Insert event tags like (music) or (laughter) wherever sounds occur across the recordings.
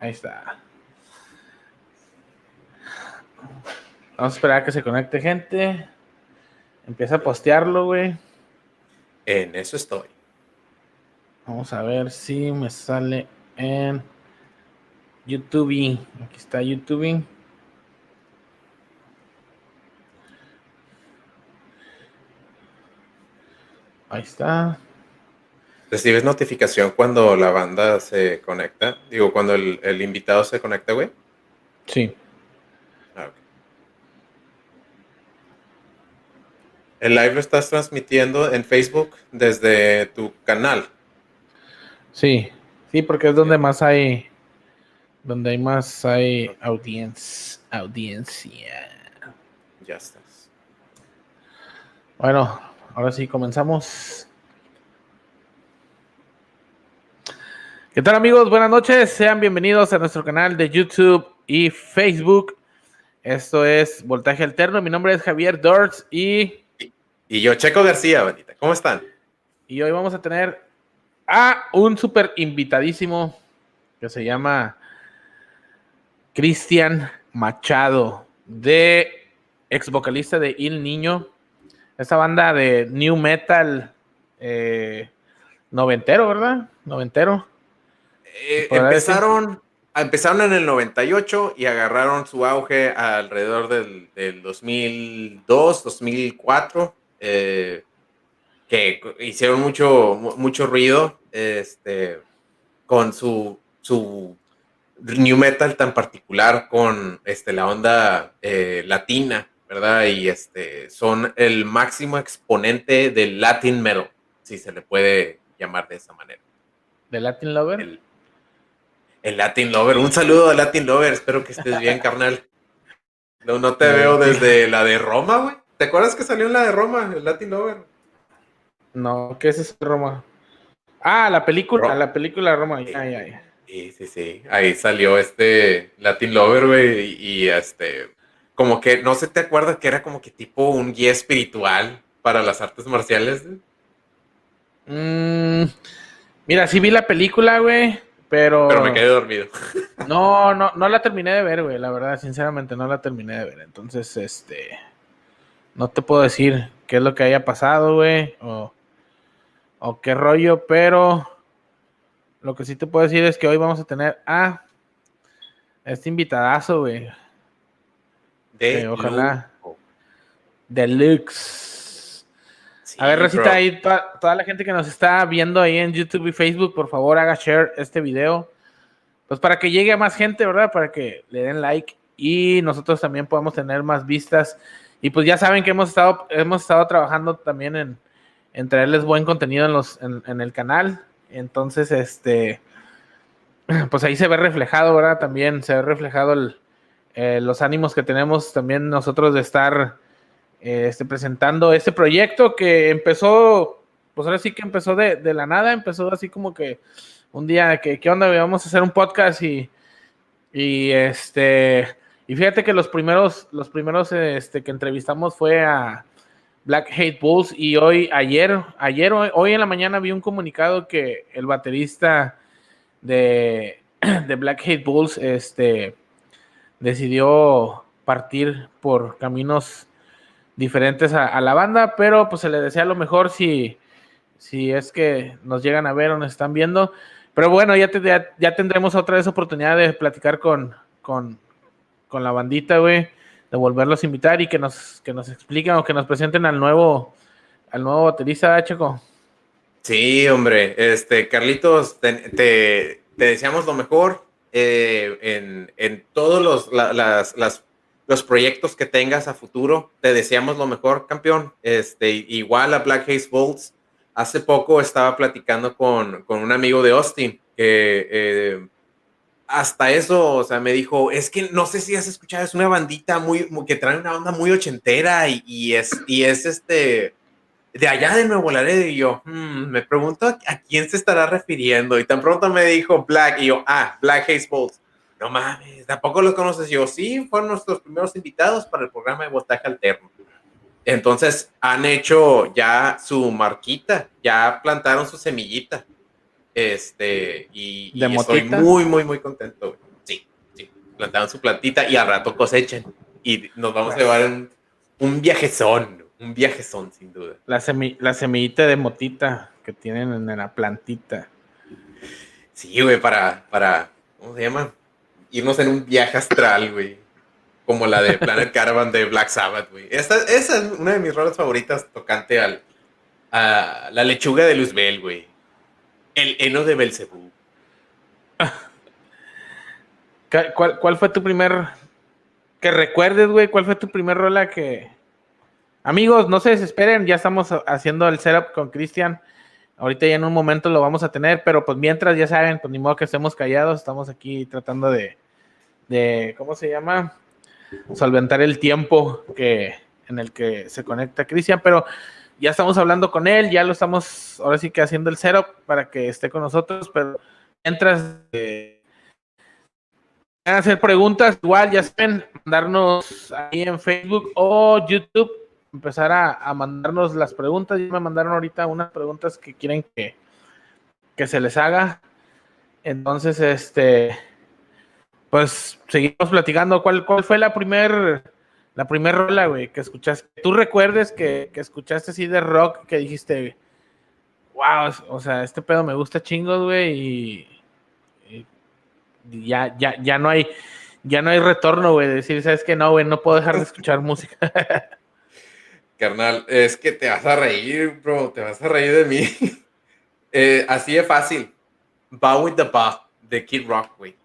Ahí está. Vamos a esperar a que se conecte gente. Empieza a postearlo, güey. En eso estoy. Vamos a ver si me sale en YouTube. Aquí está YouTube. Ahí está. ¿Recibes notificación cuando la banda se conecta? Digo, cuando el, invitado se conecta, güey. Sí. Ah, el live lo estás transmitiendo en Facebook desde tu canal. Sí, sí, porque es donde más hay, donde hay más hay audiencia. audiencia. Ya estás. Bueno, ahora sí comenzamos. ¿Qué tal amigos? Buenas noches, sean bienvenidos a nuestro canal de YouTube y Facebook. Esto es Voltaje Alterno, mi nombre es Javier Dortz y... Y yo, Checo García, bandita. ¿Cómo están? Y hoy vamos a tener a un súper invitadísimo que se llama Cristian Machado, de ex vocalista de Il Niño, esta banda de new metal eh, noventero, ¿verdad? Noventero. Eh, empezaron, empezaron en el 98 y agarraron su auge alrededor del, del 2002, 2004. Eh, que hicieron mucho, mucho ruido este, con su, su new metal tan particular con este, la onda eh, latina, ¿verdad? Y este, son el máximo exponente del Latin metal, si se le puede llamar de esa manera. ¿De Latin Lover? El, el Latin Lover. Un saludo a Latin Lover, espero que estés bien, carnal. No, no te veo desde la de Roma, güey. ¿Te acuerdas que salió en la de Roma, el Latin Lover? No, ¿qué es ese Roma? Ah, la película, la película Roma. Sí, sí, sí. Ahí salió este Latin Lover, güey, y, este, como que, no sé, ¿te acuerdas que era como que tipo un guía espiritual para las artes marciales? Mm, mira, sí vi la película, güey, pero... Pero me quedé dormido. (laughs) No, no, no la terminé de ver, güey, la verdad, sinceramente no la terminé de ver. Entonces, este, no te puedo decir qué es lo que haya pasado, güey, o o qué rollo, pero lo que sí te puedo decir es que hoy vamos a tener a este invitadazo, güey. De ojalá. Deluxe. A ver, Rosita, ahí toda, la gente que nos está viendo ahí en YouTube y Facebook, por favor, haga share este video. Pues para que llegue a más gente, ¿verdad? Para que le den like y nosotros también podamos tener más vistas. Y pues ya saben que hemos estado, hemos estado trabajando también en, en traerles buen contenido en, los, en, el canal. Entonces, este, (clears throat) pues ahí se ve reflejado, ¿verdad? También se ve reflejado eh, los ánimos que tenemos también nosotros de estar eh, este, presentando este proyecto que empezó, pues ahora sí que empezó de, la nada, empezó así como que un día que, ¿qué onda? Vamos a hacer un podcast y, y este, y fíjate que los primeros, los primeros este, que entrevistamos fue a Black Hate Bulls y hoy, ayer, ayer, hoy, en la mañana vi un comunicado que el baterista de, (clears throat) de Black Hate Bulls este, decidió partir por caminos diferentes a, la banda, pero pues se le desea lo mejor si, si es que nos llegan a ver o nos están viendo. Pero bueno, ya, ya, tendremos otra vez oportunidad de platicar con, con, con la bandita, güey de volverlos a invitar y que nos, que nos expliquen o que nos presenten al nuevo, al nuevo baterista, Checo. Sí, hombre, este, Carlitos, te, deseamos lo mejor eh, en, todos los, las, los proyectos que tengas a futuro. Te deseamos lo mejor, campeón. Este, igual a Black Haze Bolts. Hace poco estaba platicando con, con un amigo de Austin que eh, hasta eso, o sea, me dijo, es que no sé si has escuchado, es una bandita muy, que trae una onda muy ochentera y, es, y es este, de allá de Nuevo Laredo. Y yo, hmm, me pregunto a, quién se estará refiriendo. Y tan pronto me dijo Black, y yo, ah, Black Haze Bolts. No mames, tampoco los conoces. yo, sí, fueron nuestros primeros invitados para el programa de voltaje alterno. Entonces han hecho ya su marquita, ya plantaron su semillita. Este, y, estoy muy, muy, muy contento. plantaron su plantita y al rato cosechan. Y nos vamos a llevar un, un viajezón, un viajezón sin duda. La, la semillita de motita que tienen en la plantita. Sí, güey, para, para, ¿cómo se llama? Irnos en un viaje astral, güey. Como la de (laughs) Planet Caravan de Black Sabbath, güey. Esa es una de mis rolas favoritas tocante al, a la lechuga de Luzbel, güey. El heno de Belcebú. (laughs) ¿Cuál, ¿Cuál fue tu primer que recuerdes, güey, cuál fue tu primer rola que... Amigos, no se desesperen, ya estamos haciendo el setup con Cristian. Ahorita ya en un momento lo vamos a tener, pero pues mientras ya saben, pues ni modo que estemos callados, estamos aquí tratando de, de ¿cómo se llama? Solventar el tiempo que, en el que se conecta Cristian, pero ya estamos hablando con él, ya lo estamos ahora sí que haciendo el setup para que esté con nosotros, pero mientras eh, hacer preguntas, igual ya saben, mandarnos ahí en Facebook o YouTube, empezar a, mandarnos las preguntas. Ya me mandaron ahorita unas preguntas que quieren que, que se les haga. Entonces, este, pues seguimos platicando. ¿Cuál, cuál fue la primer, la primer rola, güey, que escuchaste? ¿Tú recuerdes que, que escuchaste así de rock que dijiste, wow, o sea, este pedo me gusta chingos, güey, y ya, ya, ya no hay, ya no hay retorno, güey, decir, sabes que no, güey, no puedo dejar de escuchar (laughs) música. Carnal, es que te vas a reír, bro, te vas a reír de mí. (laughs) Eh, así de fácil. Bow with the Ba de Kid Rock, güey.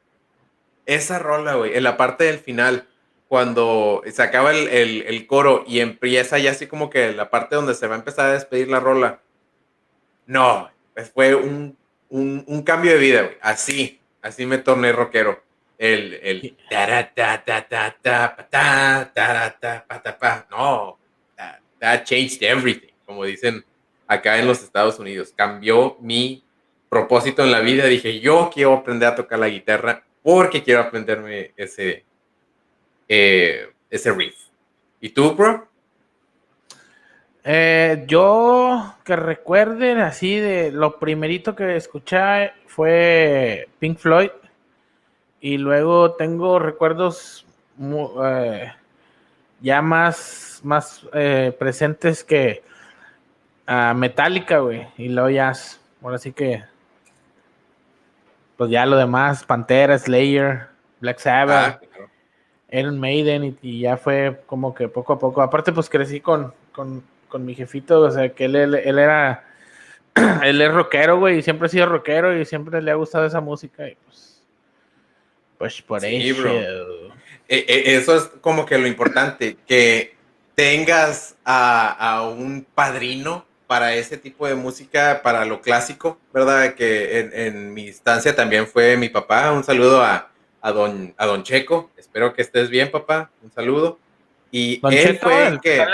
Esa rola, güey, en la parte del final, cuando se acaba el, coro y empieza ya así como que la parte donde se va a empezar a despedir la rola. No, fue un, un, un cambio de vida, güey. Así, Así me torné rockero. El, el no, that, changed everything, como dicen acá en los Estados Unidos. Cambió mi propósito en la vida. Dije, yo quiero aprender a tocar la guitarra porque quiero aprenderme ese, eh, ese riff. ¿Y tú, bro? Eh, yo que recuerden así de lo primerito que escuché fue Pink Floyd. Y luego tengo recuerdos eh, ya más, más presentes que a Metallica, güey. Y luego ya, ahora sí que, pues ya lo demás, Pantera, Slayer, Black Sabbath, ah, Iron Maiden, y, ya fue como que poco a poco. Aparte, pues crecí con, con, con mi jefito, o sea, que él, él era (clears throat) él es rockero, güey, y siempre ha sido rockero y siempre le ha gustado esa música y pues, pues por eso. E, e, eso es como que lo importante, que tengas a, un padrino para ese tipo de música, para lo clásico, ¿verdad? Que en, mi instancia también fue mi papá. Un saludo a, don, a don Checo. Espero que estés bien, papá. Un saludo. Y él fue el que...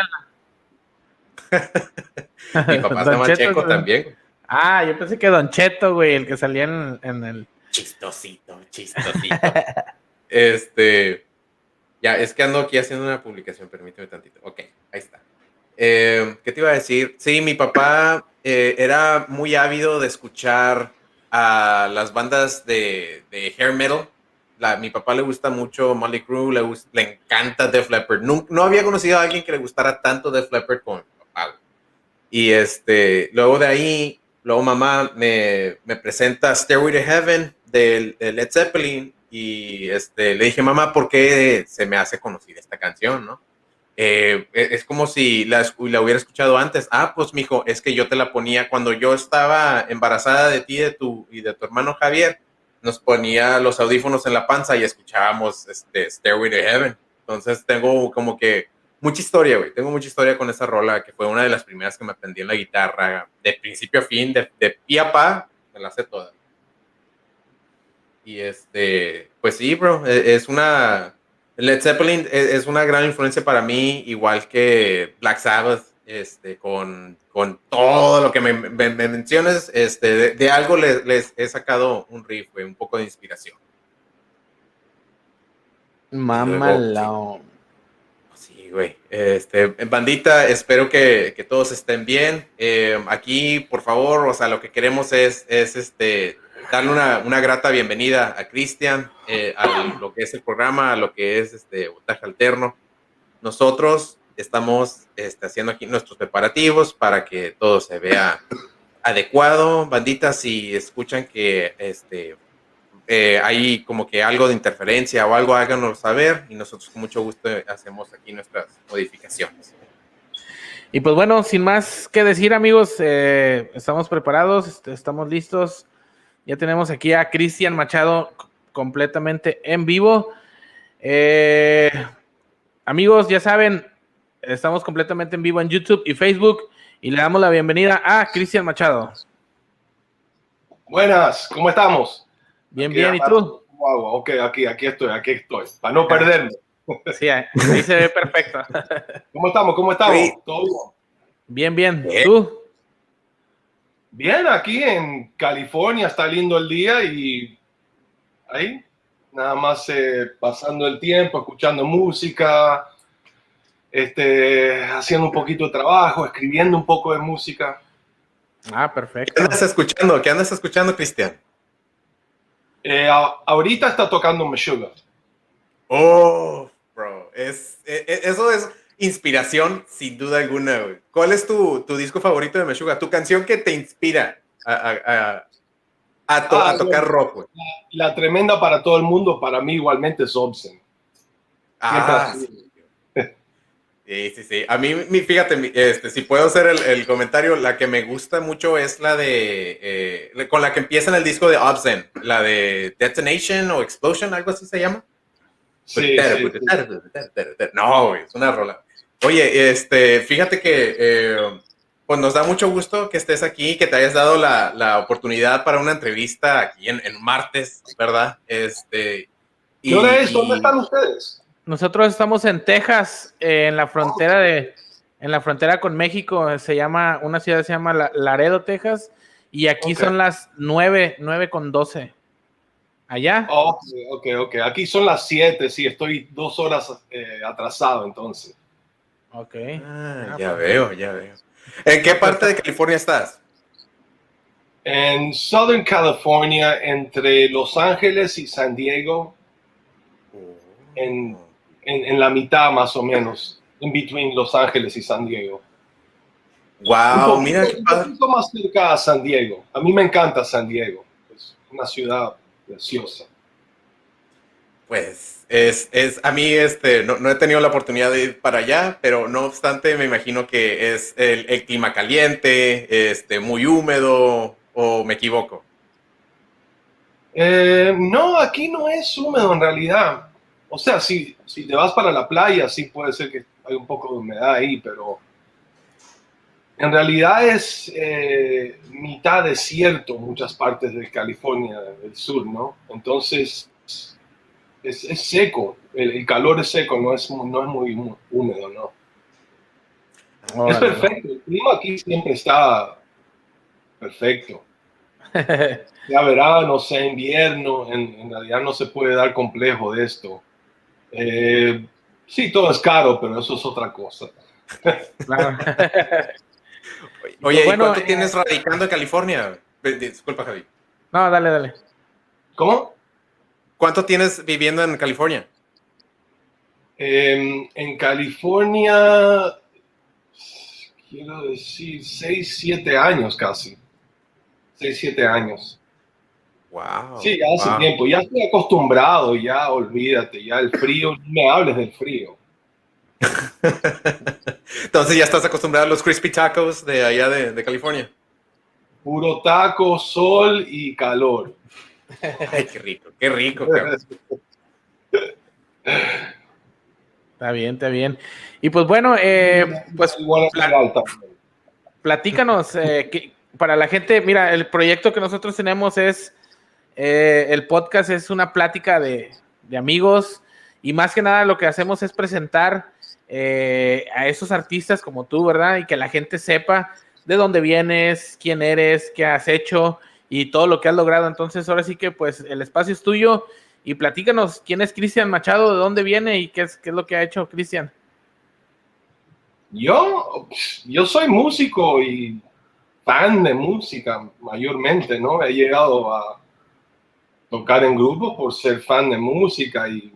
(laughs) Mi papá se llama Checo también. Ah, yo pensé que Don Cheto, güey, el que salía en, el. Chistosito, chistosito. (laughs) este. Ya, es que ando aquí haciendo una publicación, permíteme tantito. Ok, ahí está. Eh, ¿Qué te iba a decir? Sí, mi papá eh, era muy ávido de escuchar a las bandas de, hair metal. La, mi papá le gusta mucho Molly Crew, le, le encanta Def Leppard. No, no, había conocido a alguien que le gustara tanto Def Leppard como mi papá. Y este, luego de ahí, luego mamá me, me presenta Stairway to Heaven de, Led Zeppelin y este, le dije, mamá, ¿por qué se me hace conocida esta canción, no? Eh, e, es como si la, la, hubiera escuchado antes. Ah, pues, mijo, es que yo te la ponía cuando yo estaba embarazada de ti de tu, y de tu hermano Javier. Nos ponía los audífonos en la panza y escuchábamos este, Stairway to Heaven. Entonces tengo como que mucha historia, güey. Tengo mucha historia con esa rola, que fue una de las primeras que me aprendí en la guitarra, de principio a fin, de, de pi a pa, me la sé toda. Y este, pues sí, bro, e, es una. Led Zeppelin es una gran influencia para mí, igual que Black Sabbath, este, con, con todo lo que me, menciones, este, de, algo les, les, he sacado un riff, güey, un poco de inspiración. Mamalao. Este, bandita, espero que, todos estén bien. Eh, aquí, por favor, o sea, lo que queremos es, es este, darle una, una, grata bienvenida a Cristian, eh, a lo que es el programa, a lo que es este voltaje alterno. Nosotros estamos este, haciendo aquí nuestros preparativos para que todo se vea adecuado. Banditas, si escuchan que este, eh, hay como que algo de interferencia o algo, háganoslo saber y nosotros con mucho gusto hacemos aquí nuestras modificaciones. Y pues bueno, sin más que decir, amigos, eh, estamos preparados, estamos listos. Ya tenemos aquí a Cristian Machado completamente en vivo. Eh, amigos, ya saben, estamos completamente en vivo en YouTube y Facebook y le damos la bienvenida a Cristian Machado. Buenas, ¿cómo estamos? Bien, bien, ¿y tú? Wow, ok, aquí, aquí estoy, aquí estoy, para no perderme. (laughs) Sí, ahí se ve perfecto. ¿Cómo estamos? ¿Cómo estamos? ¿Todo bien? Bien, bien. ¿Tú? Bien, aquí en California está lindo el día y ahí, nada más eh, pasando el tiempo, escuchando música, este, haciendo un poquito de trabajo, escribiendo un poco de música. Ah, perfecto. ¿Qué andas escuchando? ¿Qué andas escuchando, Cristian? Eh, ahorita está tocando Meshuggah. Oh, bro. Es, e, e, eso es inspiración sin duda alguna. ¿Cuál es tu, tu, disco favorito de Meshuggah? Tu canción que te inspira a, a, a, a ah, tocar rock. La, tremenda para todo el mundo, para mí igualmente es Obsen. Ah, (laughs) Sí, sí, sí. A mí, fíjate, este, si puedo hacer el, comentario, la que me gusta mucho es la de, eh, con la que empieza en el disco de Obsen, la de Detonation o Explosion, algo así se llama. Sí, No, es una rola. Oye, este, fíjate que eh, pues nos da mucho gusto que estés aquí, que te hayas dado la, la oportunidad para una entrevista aquí en, en martes, ¿verdad? Este, ¿Qué hora es? ¿Dónde están ustedes? Nosotros estamos en Texas, en la frontera de, en la frontera con México. Se llama, una ciudad se llama Laredo, Texas, y aquí son las nueve, nueve con doce. Allá. ok, ok, ok. Aquí son las siete, sí, estoy dos horas eh, atrasado entonces. Ok. Ah, ah, ya pues. veo, ya veo. ¿En qué parte de California estás? En Southern California, entre Los Ángeles y San Diego. Oh. En en, la mitad más o menos, en between Los Ángeles y San Diego. Wow, mira un poquito más cerca a San Diego. A mí me encanta San Diego. Es una ciudad preciosa. Pues es, es a mí este, no, no, he tenido la oportunidad de ir para allá, pero no obstante me imagino que es el, clima caliente, este, muy húmedo, o me equivoco. Eh, no, aquí no es húmedo en realidad. O sea, si, si te vas para la playa, sí puede ser que hay un poco de humedad ahí, pero en realidad es eh, mitad desierto muchas partes de California del sur, ¿no? Entonces es, es seco, el, calor es seco, no es, no es muy húmedo, ¿no? es perfecto, el clima aquí siempre está perfecto. (laughs) Ya verano, sea invierno, en, en realidad no se puede dar complejo de esto. Eh, sí, todo es caro, pero eso es otra cosa. (laughs) Oye, ¿y cuánto tienes radicando en California? Disculpa, Javi. No, dale, dale. ¿Cómo? ¿Cuánto tienes viviendo en California? Em, en California, quiero decir, 6, 7 años casi. 6, 7 años. Wow. Sí, ya hace tiempo. Ya estoy acostumbrado, ya olvídate, ya el frío, no me hables del frío. (laughs) Entonces ya estás acostumbrado a los crispy tacos de allá de, California. Puro taco, sol y calor. (laughs) Ay, qué rico, qué rico. está bien, está bien. Y pues bueno, eh, pues platícanos, eh, para la gente, mira, el proyecto que nosotros tenemos es eh, el podcast es una plática de, amigos y más que nada lo que hacemos es presentar eh, a esos artistas como tú, ¿verdad? Y que la gente sepa de dónde vienes, quién eres, qué has hecho y todo lo que has logrado. Entonces, ahora sí que pues el espacio es tuyo y platícanos quién es Cristian Machado, de dónde viene y qué es, qué es lo que ha hecho Cristian. Yo, yo soy músico y fan de música mayormente, ¿no? He llegado a, tocar en grupos por ser fan de música y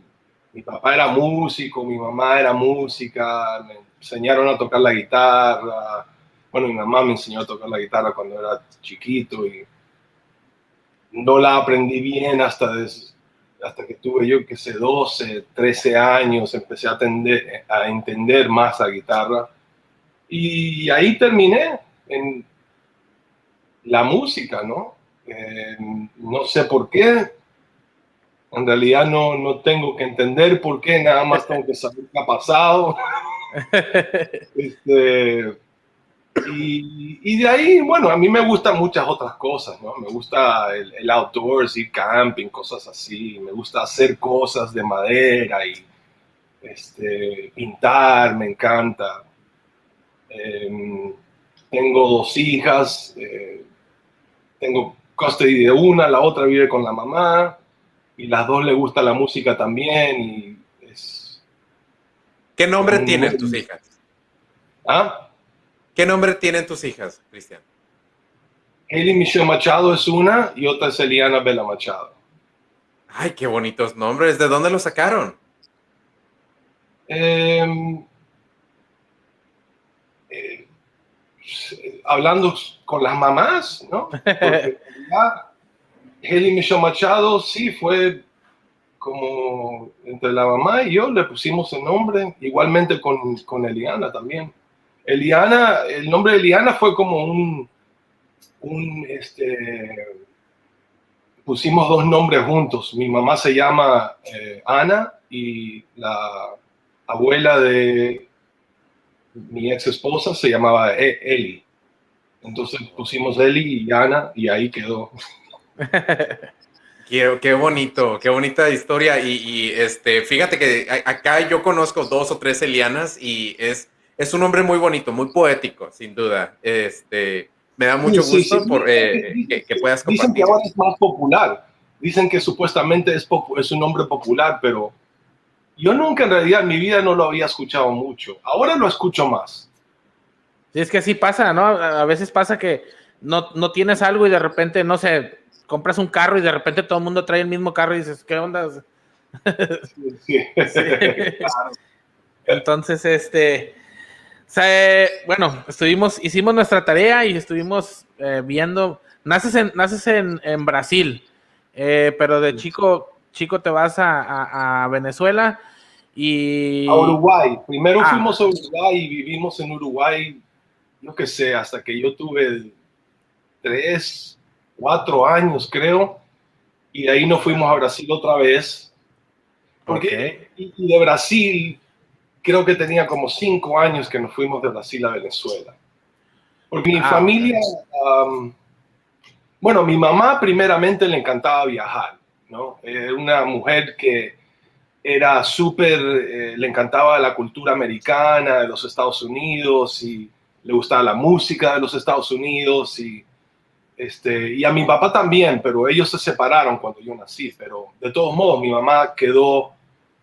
mi papá era músico, mi mamá era música, me enseñaron a tocar la guitarra. Bueno, mi mamá me enseñó a tocar la guitarra cuando era chiquito y no la aprendí bien hasta, hasta que tuve yo, que sé, 12, 13 años, empecé a, a entender más la guitarra. Y ahí terminé en la música, ¿no? Eh, no sé por qué. En realidad no, no tengo que entender por qué, nada más tengo que saber qué ha pasado. (laughs) este, y, de ahí, bueno, a mí me gustan muchas otras cosas, ¿no? Me gusta el, el, outdoors, ir camping, cosas así. Me gusta hacer cosas de madera y este, pintar, me encanta. Em, tengo dos hijas, eh, tengo custody de una, la otra vive con la mamá y las dos le gusta la música también. Y es, ¿Qué nombre tienen tus hijas? ¿Ah? ¿Qué nombre tienen tus hijas, Cristian? Hailey Michelle Machado es una y otra es Eliana Bella Machado. Ay, qué bonitos nombres. ¿De dónde los sacaron? Em, eh, hablando con las mamás, ¿no? (laughs) Hailey Michelle Machado sí fue como entre la mamá y yo le pusimos el nombre, igualmente con, con Eliana también. Eliana, el nombre de Eliana fue como un, un este, pusimos dos nombres juntos. Mi mamá se llama eh, Ana y la abuela de mi ex esposa se llamaba e, Eli. Entonces pusimos Eli y Ana y ahí quedó. (laughs) Qué, qué, bonito, qué bonita historia. Y, y, este, fíjate que acá yo conozco dos o tres Elianas y es es un hombre muy bonito, muy poético, sin duda. Este, me da mucho gusto por, eh, que, puedas compartir. Dicen que ahora es más popular. Dicen que supuestamente es, es un hombre popular, pero yo nunca en realidad en mi vida no lo había escuchado mucho. Ahora lo escucho más. Sí, es que así pasa, ¿no? A veces pasa que no, no tienes algo y de repente, no sé, compras un carro y de repente todo el mundo trae el mismo carro y dices, ¿qué onda? Sí, sí. (laughs) (laughs) Entonces, este, bueno, estuvimos, hicimos nuestra tarea y estuvimos eh, viendo. Naces en, naces en, en Brasil, eh, pero de chico, chico te vas a, a, Venezuela y. A Uruguay. Primero ah. fuimos a Uruguay y vivimos en Uruguay, no que sé, hasta que yo tuve tres, cuatro años, creo. Y de ahí nos fuimos a Brasil otra vez. Porque, y de Brasil creo que tenía como cinco años que nos fuimos de Brasil a Venezuela. Porque mi ah, familia, bueno, mi mamá primeramente le encantaba viajar, ¿no? Era una mujer que era súper, eh, le encantaba la cultura americana de los Estados Unidos y le gustaba la música de los Estados Unidos y, este, y a mi papá también, pero ellos se separaron cuando yo nací, pero de todos modos mi mamá quedó,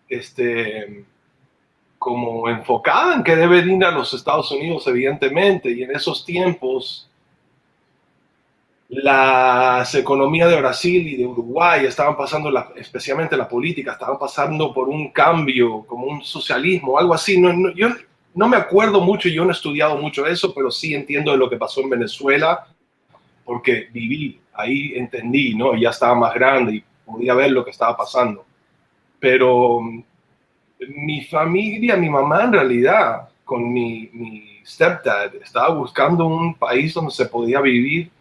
este, como enfocada en que debe ir a los Estados Unidos, evidentemente, y en esos tiempos las economías de Brasil y de Uruguay estaban pasando, la, especialmente la política, estaban pasando por un cambio, como un socialismo, algo así. No, yo no me acuerdo mucho, yo no he estudiado mucho eso, pero sí entiendo de lo que pasó en Venezuela, porque viví, ahí entendí, ¿no? Ya estaba más grande y podía ver lo que estaba pasando. Pero mi familia, mi mamá en realidad, con mi, stepdad, estaba buscando un país donde se podía vivir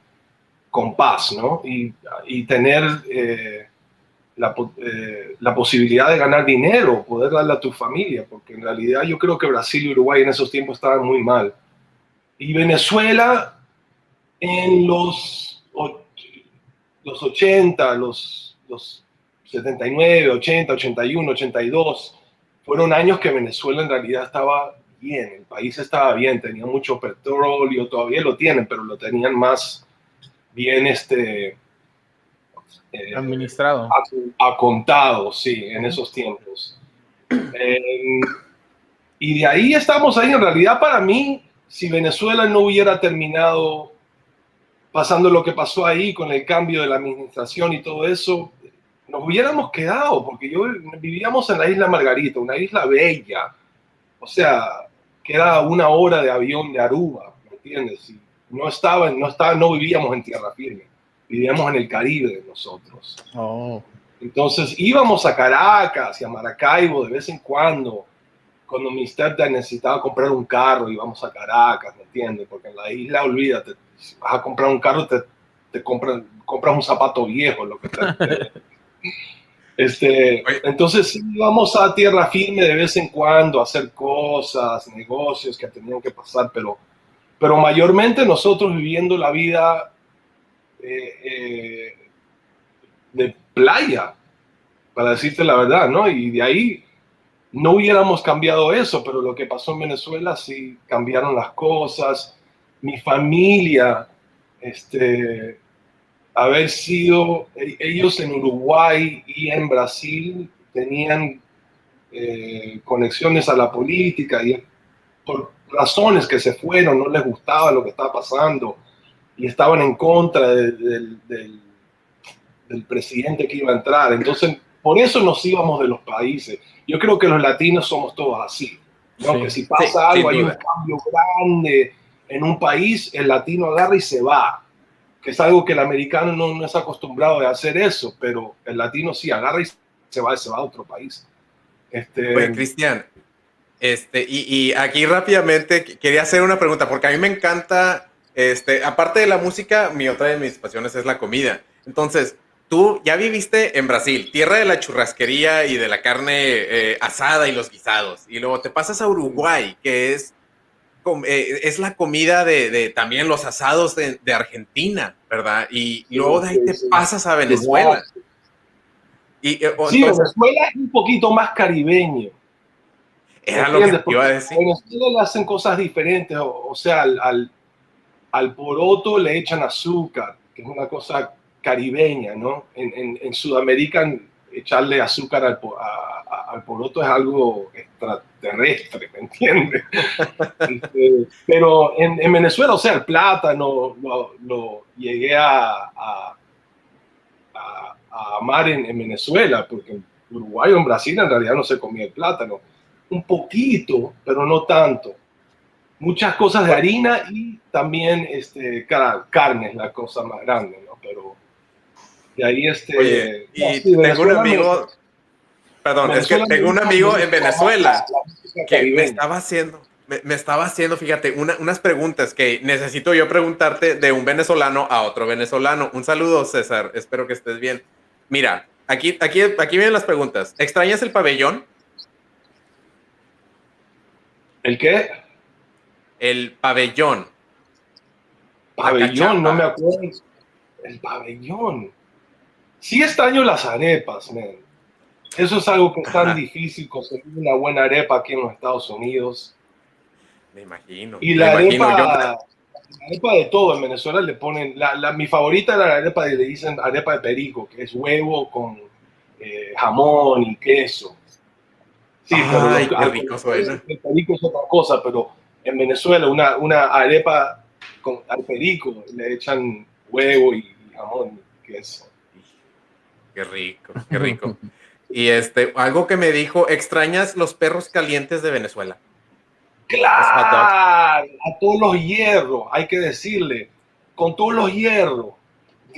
con paz, ¿no? Y, y tener eh, la, eh, la, posibilidad de ganar dinero, poder darle a tu familia, porque en realidad yo creo que Brasil y Uruguay en esos tiempos estaban muy mal. Y Venezuela en los, los 80, los, los 79, 80, 81, 82, fueron años que Venezuela en realidad estaba bien, el país estaba bien, tenía mucho petróleo, todavía lo tienen, pero lo tenían más bien este, eh, administrado. A, contado, sí, en esos tiempos. Em, y de ahí estamos ahí, en realidad para mí, si Venezuela no hubiera terminado pasando lo que pasó ahí con el cambio de la administración y todo eso, hubiéramos quedado, porque yo vivíamos en la isla Margarita, una isla bella, o sea, queda una hora de avión de Aruba, ¿me entiendes? no estaba, no estaba, no vivíamos en tierra firme, vivíamos en el Caribe nosotros. Oh. Entonces íbamos a Caracas y a Maracaibo de vez en cuando, cuando mi stepdad necesitaba comprar un carro, íbamos a Caracas, ¿me entiendes? Porque en la isla, olvídate, si vas a comprar un carro, te, te compras, compras un zapato viejo, lo que te, (laughs) Este, entonces íbamos a tierra firme de vez en cuando a hacer cosas, negocios que tenían que pasar, pero, pero mayormente nosotros viviendo la vida eh, eh, de playa, para decirte la verdad, ¿no? Y de ahí no hubiéramos cambiado eso, pero lo que pasó en Venezuela sí cambiaron las cosas. Mi familia, este, haber sido, e, ellos en Uruguay y en Brasil tenían eh, conexiones a la política y por razones que se fueron, no les gustaba lo que estaba pasando y estaban en contra del, del presidente que iba a entrar. Entonces, por eso nos íbamos de los países. Yo creo que los latinos somos todos así. ¿no? que si pasa algo, hay un cambio grande en un país, el latino agarra y se va que es algo que el americano no, no, es acostumbrado a hacer eso, pero el latino sí agarra y se va, se va a otro país. Este... Cristian, este, y, y, aquí rápidamente quería hacer una pregunta, porque a mí me encanta, este, aparte de la música, mi otra de mis pasiones es la comida. Entonces, tú ya viviste en Brasil, tierra de la churrasquería y de la carne eh, asada y los guisados, y luego te pasas a Uruguay, que es eh, es la comida de, también los asados de, Argentina, ¿verdad? Y luego de ahí te pasas a Venezuela. Y, eh, sí, Venezuela es un poquito más caribeño. Era lo que iba a decir. En Venezuela le hacen cosas diferentes, o, sea, al, al, poroto le echan azúcar, que es una cosa caribeña, ¿no? En, en, en Sudamérica echarle azúcar al, al poroto es algo extraterrestre, ¿me entiendes? (laughs) Este, pero en, en, Venezuela, o sea, el plátano lo, lo llegué a, a, a amar en, en, Venezuela, porque en Uruguay o en Brasil en realidad no se comía el plátano. Un poquito, pero no tanto. Muchas cosas de harina y también este, carne es la cosa más grande, ¿no? Pero y ahí este... Oye, y tengo un amigo... Perdón, es que tengo un amigo en Venezuela que me estaba haciendo, me, estaba haciendo, fíjate, unas preguntas que necesito yo preguntarte de un venezolano a otro venezolano. Un saludo, César, espero que estés bien. Mira, aquí, aquí, aquí vienen las preguntas. ¿Extrañas el pabellón? ¿El qué? El pabellón. Pabellón, no me acuerdo. El pabellón. Sí extraño las arepas, man. Eso es algo que es tan difícil conseguir una buena arepa aquí en los Estados Unidos. Me imagino. Y la, arepa, la arepa de todo en Venezuela le ponen, la, mi favorita es la arepa de, le dicen arepa de perico, que es huevo con eh, jamón y queso. Sí, Ay, pero rico el perico es otra cosa, pero en Venezuela una, una arepa con al perico le echan huevo y jamón y queso. Qué rico, qué rico. Y este, algo que me dijo, ¿extrañas los perros calientes de Venezuela? Claro, a todos los hierros, hay que decirle, con todos los hierros.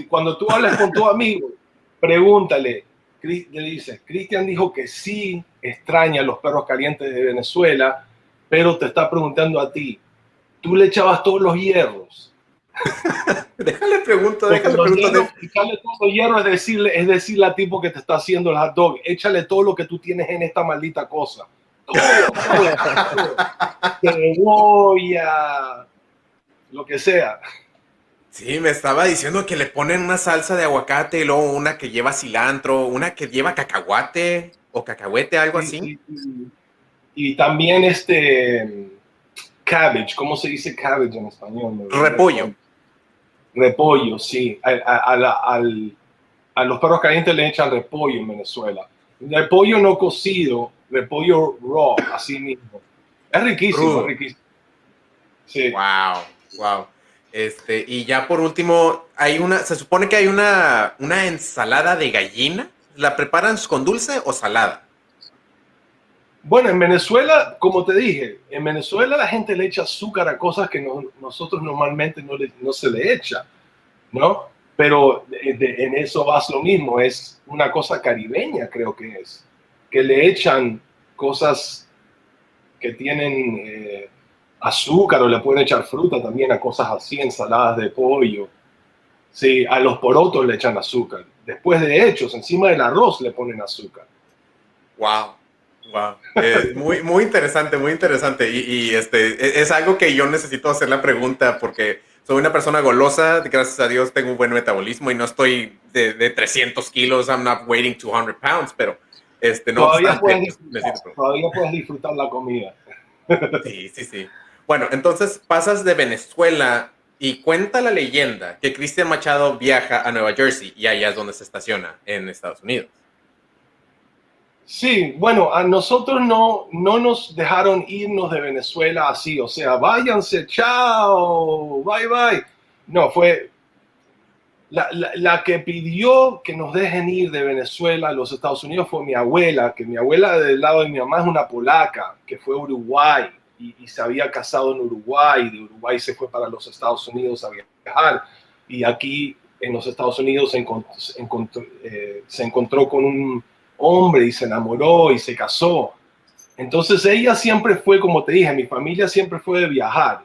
Cuando tú hablas con tu amigo, pregúntale, le dices, Cristian dijo que sí extraña los perros calientes de Venezuela, pero te está preguntando a ti, ¿tú le echabas todos los hierros? (laughs) déjale pregunto, déjale pregunto. Echarle todo hierro es decirle, es decirle al tipo que te está haciendo el hot dog, échale todo lo que tú tienes en esta maldita cosa. (laughs) Cebolla, lo que sea. Sí, me estaba diciendo que le ponen una salsa de aguacate y luego una que lleva cilantro, una que lleva cacahuate o cacahuete, algo así. y también este cabbage, ¿cómo se dice cabbage en español? Repollo. Repollo, sí. A, los perros calientes le echan repollo en Venezuela. Repollo no cocido, repollo raw, así mismo. Es riquísimo, riquísimo. Sí. Wow, wow. Este, y ya por último, hay una, se supone que hay una, una ensalada de gallina. ¿la preparan con dulce o salada? Bueno, en Venezuela, como te dije, en Venezuela la gente le echa azúcar a cosas que nosotros normalmente no, se le echa, ¿no? Pero en eso va lo mismo, es una cosa caribeña, creo que es, que le echan cosas que tienen eh, azúcar o le pueden echar fruta también a cosas así, ensaladas de pollo. Sí, a los porotos le echan azúcar. Después de hechos, encima del arroz le ponen azúcar. Wow. Wow. Eh, muy, muy interesante, muy interesante. Y, este, e, es algo que yo necesito hacer la pregunta porque soy una persona golosa. Gracias a Dios tengo un buen metabolismo y no estoy de, de 300 kilos. I'm not weighing 200 pounds, pero este, no todavía, puedes todavía puedes disfrutar la comida. (laughs) Sí, sí, sí. Bueno, entonces pasas de Venezuela y cuenta la leyenda que Cristian Machado viaja a Nueva Jersey y allá es donde se estaciona en Estados Unidos. Sí, bueno, a nosotros no, no nos dejaron irnos de Venezuela así, o sea, váyanse, chao, bye bye. No, fue la, la, que pidió que nos dejen ir de Venezuela a los Estados Unidos fue mi abuela, que mi abuela del lado de mi mamá es una polaca, que fue a Uruguay y, se había casado en Uruguay, de Uruguay se fue para los Estados Unidos a viajar y aquí en los Estados Unidos se encontró, eh, se encontró con un hombre y se enamoró y se casó. Entonces ella siempre fue, como te dije, mi familia siempre fue de viajar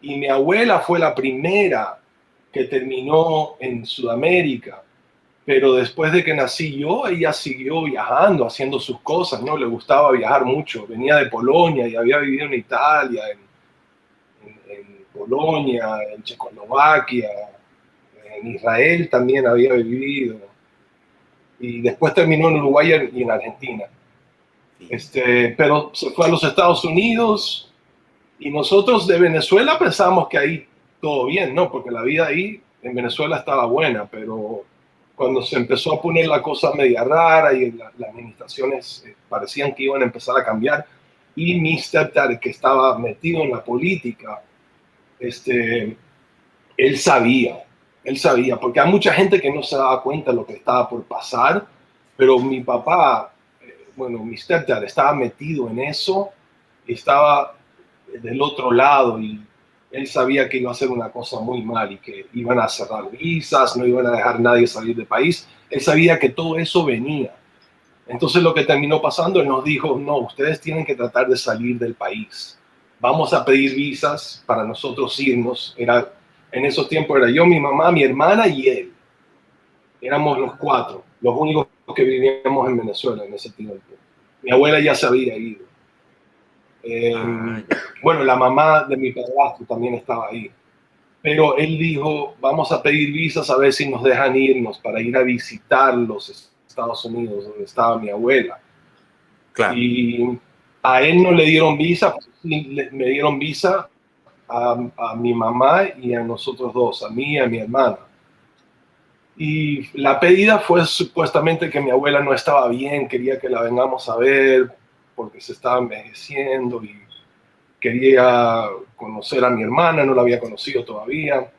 y mi abuela fue la primera que terminó en Sudamérica pero después de que nací yo, ella siguió viajando, haciendo sus cosas, ¿no? Le gustaba viajar mucho. Venía de Polonia y había vivido en Italia, en, Polonia, en Checoslovaquia, en Israel también había vivido. Y después terminó en Uruguay y en Argentina. Este, pero se fue a los Estados Unidos y nosotros de Venezuela pensamos que ahí todo bien, ¿no? Porque la vida ahí en Venezuela estaba buena, pero cuando se empezó a poner la cosa media rara y las administraciones eh, parecían que iban a empezar a cambiar, y mi stepdad, que estaba metido en la política, este, él sabía, él sabía, porque hay mucha gente que no se daba cuenta de lo que estaba por pasar, pero mi papá, eh, bueno, mi stepdad estaba metido en eso, estaba del otro lado y él sabía que iba a ser una cosa muy mal y que iban a cerrar visas, no iban a dejar nadie salir del país. Él sabía que todo eso venía. Entonces lo que terminó pasando, él nos dijo, no, ustedes tienen que tratar de salir del país. Vamos a pedir visas para nosotros irnos. Era, en esos tiempos era yo, mi mamá, mi hermana y él. Éramos los cuatro, los únicos que vivíamos en Venezuela en ese tiempo. Mi abuela ya se había ido. Eh, ah, bueno, la mamá de mi padrastro también estaba ahí. Pero él dijo, vamos a pedir visas a ver si nos dejan irnos para ir a visitar los Estados Unidos, donde estaba mi abuela. Y a él no le dieron visa, me dieron visa a, mi mamá y a nosotros dos, a mí y a mi hermana. Y la pedida fue supuestamente que mi abuela no estaba bien, quería que la vengamos a ver porque se estaba envejeciendo y quería conocer a mi hermana, no la había conocido todavía,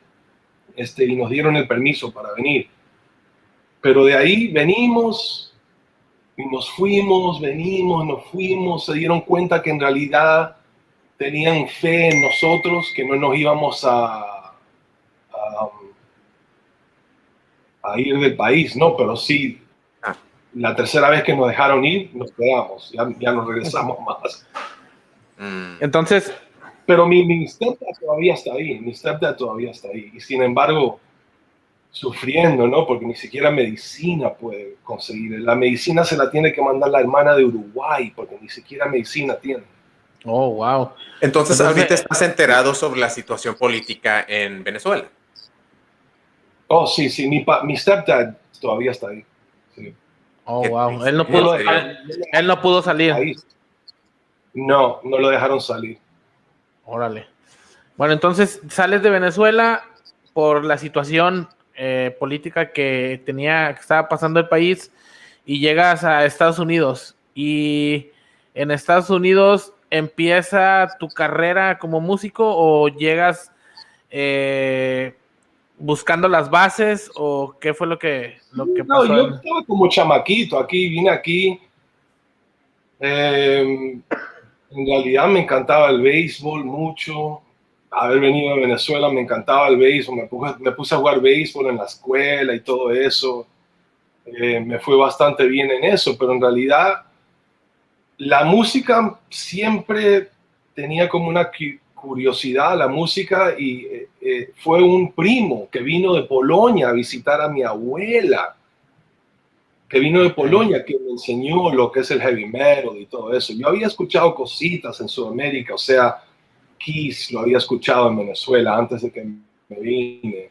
este, y nos dieron el permiso para venir. Pero de ahí venimos y nos fuimos, venimos, nos fuimos, se dieron cuenta que en realidad tenían fe en nosotros, que no nos íbamos a, a, a ir del país, ¿no? Pero sí la tercera vez que nos dejaron ir, nos quedamos, ya, ya no regresamos (laughs) más. Mm. Entonces... Pero mi, mi todavía está ahí, mi stepdad todavía está ahí. Y sin embargo, sufriendo, ¿no? Porque ni siquiera medicina puede conseguir. La medicina se la tiene que mandar la hermana de Uruguay, porque ni siquiera medicina tiene. Oh, wow. Entonces, ahorita estás enterado sobre la situación política en Venezuela. Oh, sí, sí, mi, mi stepdad todavía está ahí. Sí. Oh, wow. Él no pudo, él no pudo salir. No, no lo dejaron salir. Órale. Bueno, entonces sales de Venezuela por la situación eh, política que tenía, que estaba pasando el país, y llegas a Estados Unidos. Y en Estados Unidos empieza tu carrera como músico o llegas eh, buscando las bases o qué fue lo que, lo que pasó? No, yo estaba como chamaquito aquí, vine aquí. Em, en realidad me encantaba el béisbol mucho. Haber venido de Venezuela me encantaba el béisbol. Me puse, me puse a jugar béisbol en la escuela y todo eso. Eh, me fue bastante bien en eso, pero en realidad la música siempre tenía como una curiosidad la música y eh, eh, fue un primo que vino de Polonia a visitar a mi abuela, que vino de Polonia, que me enseñó lo que es el heavy metal y todo eso. Yo había escuchado cositas en Sudamérica, o sea, Kiss lo había escuchado en Venezuela antes de que me vine.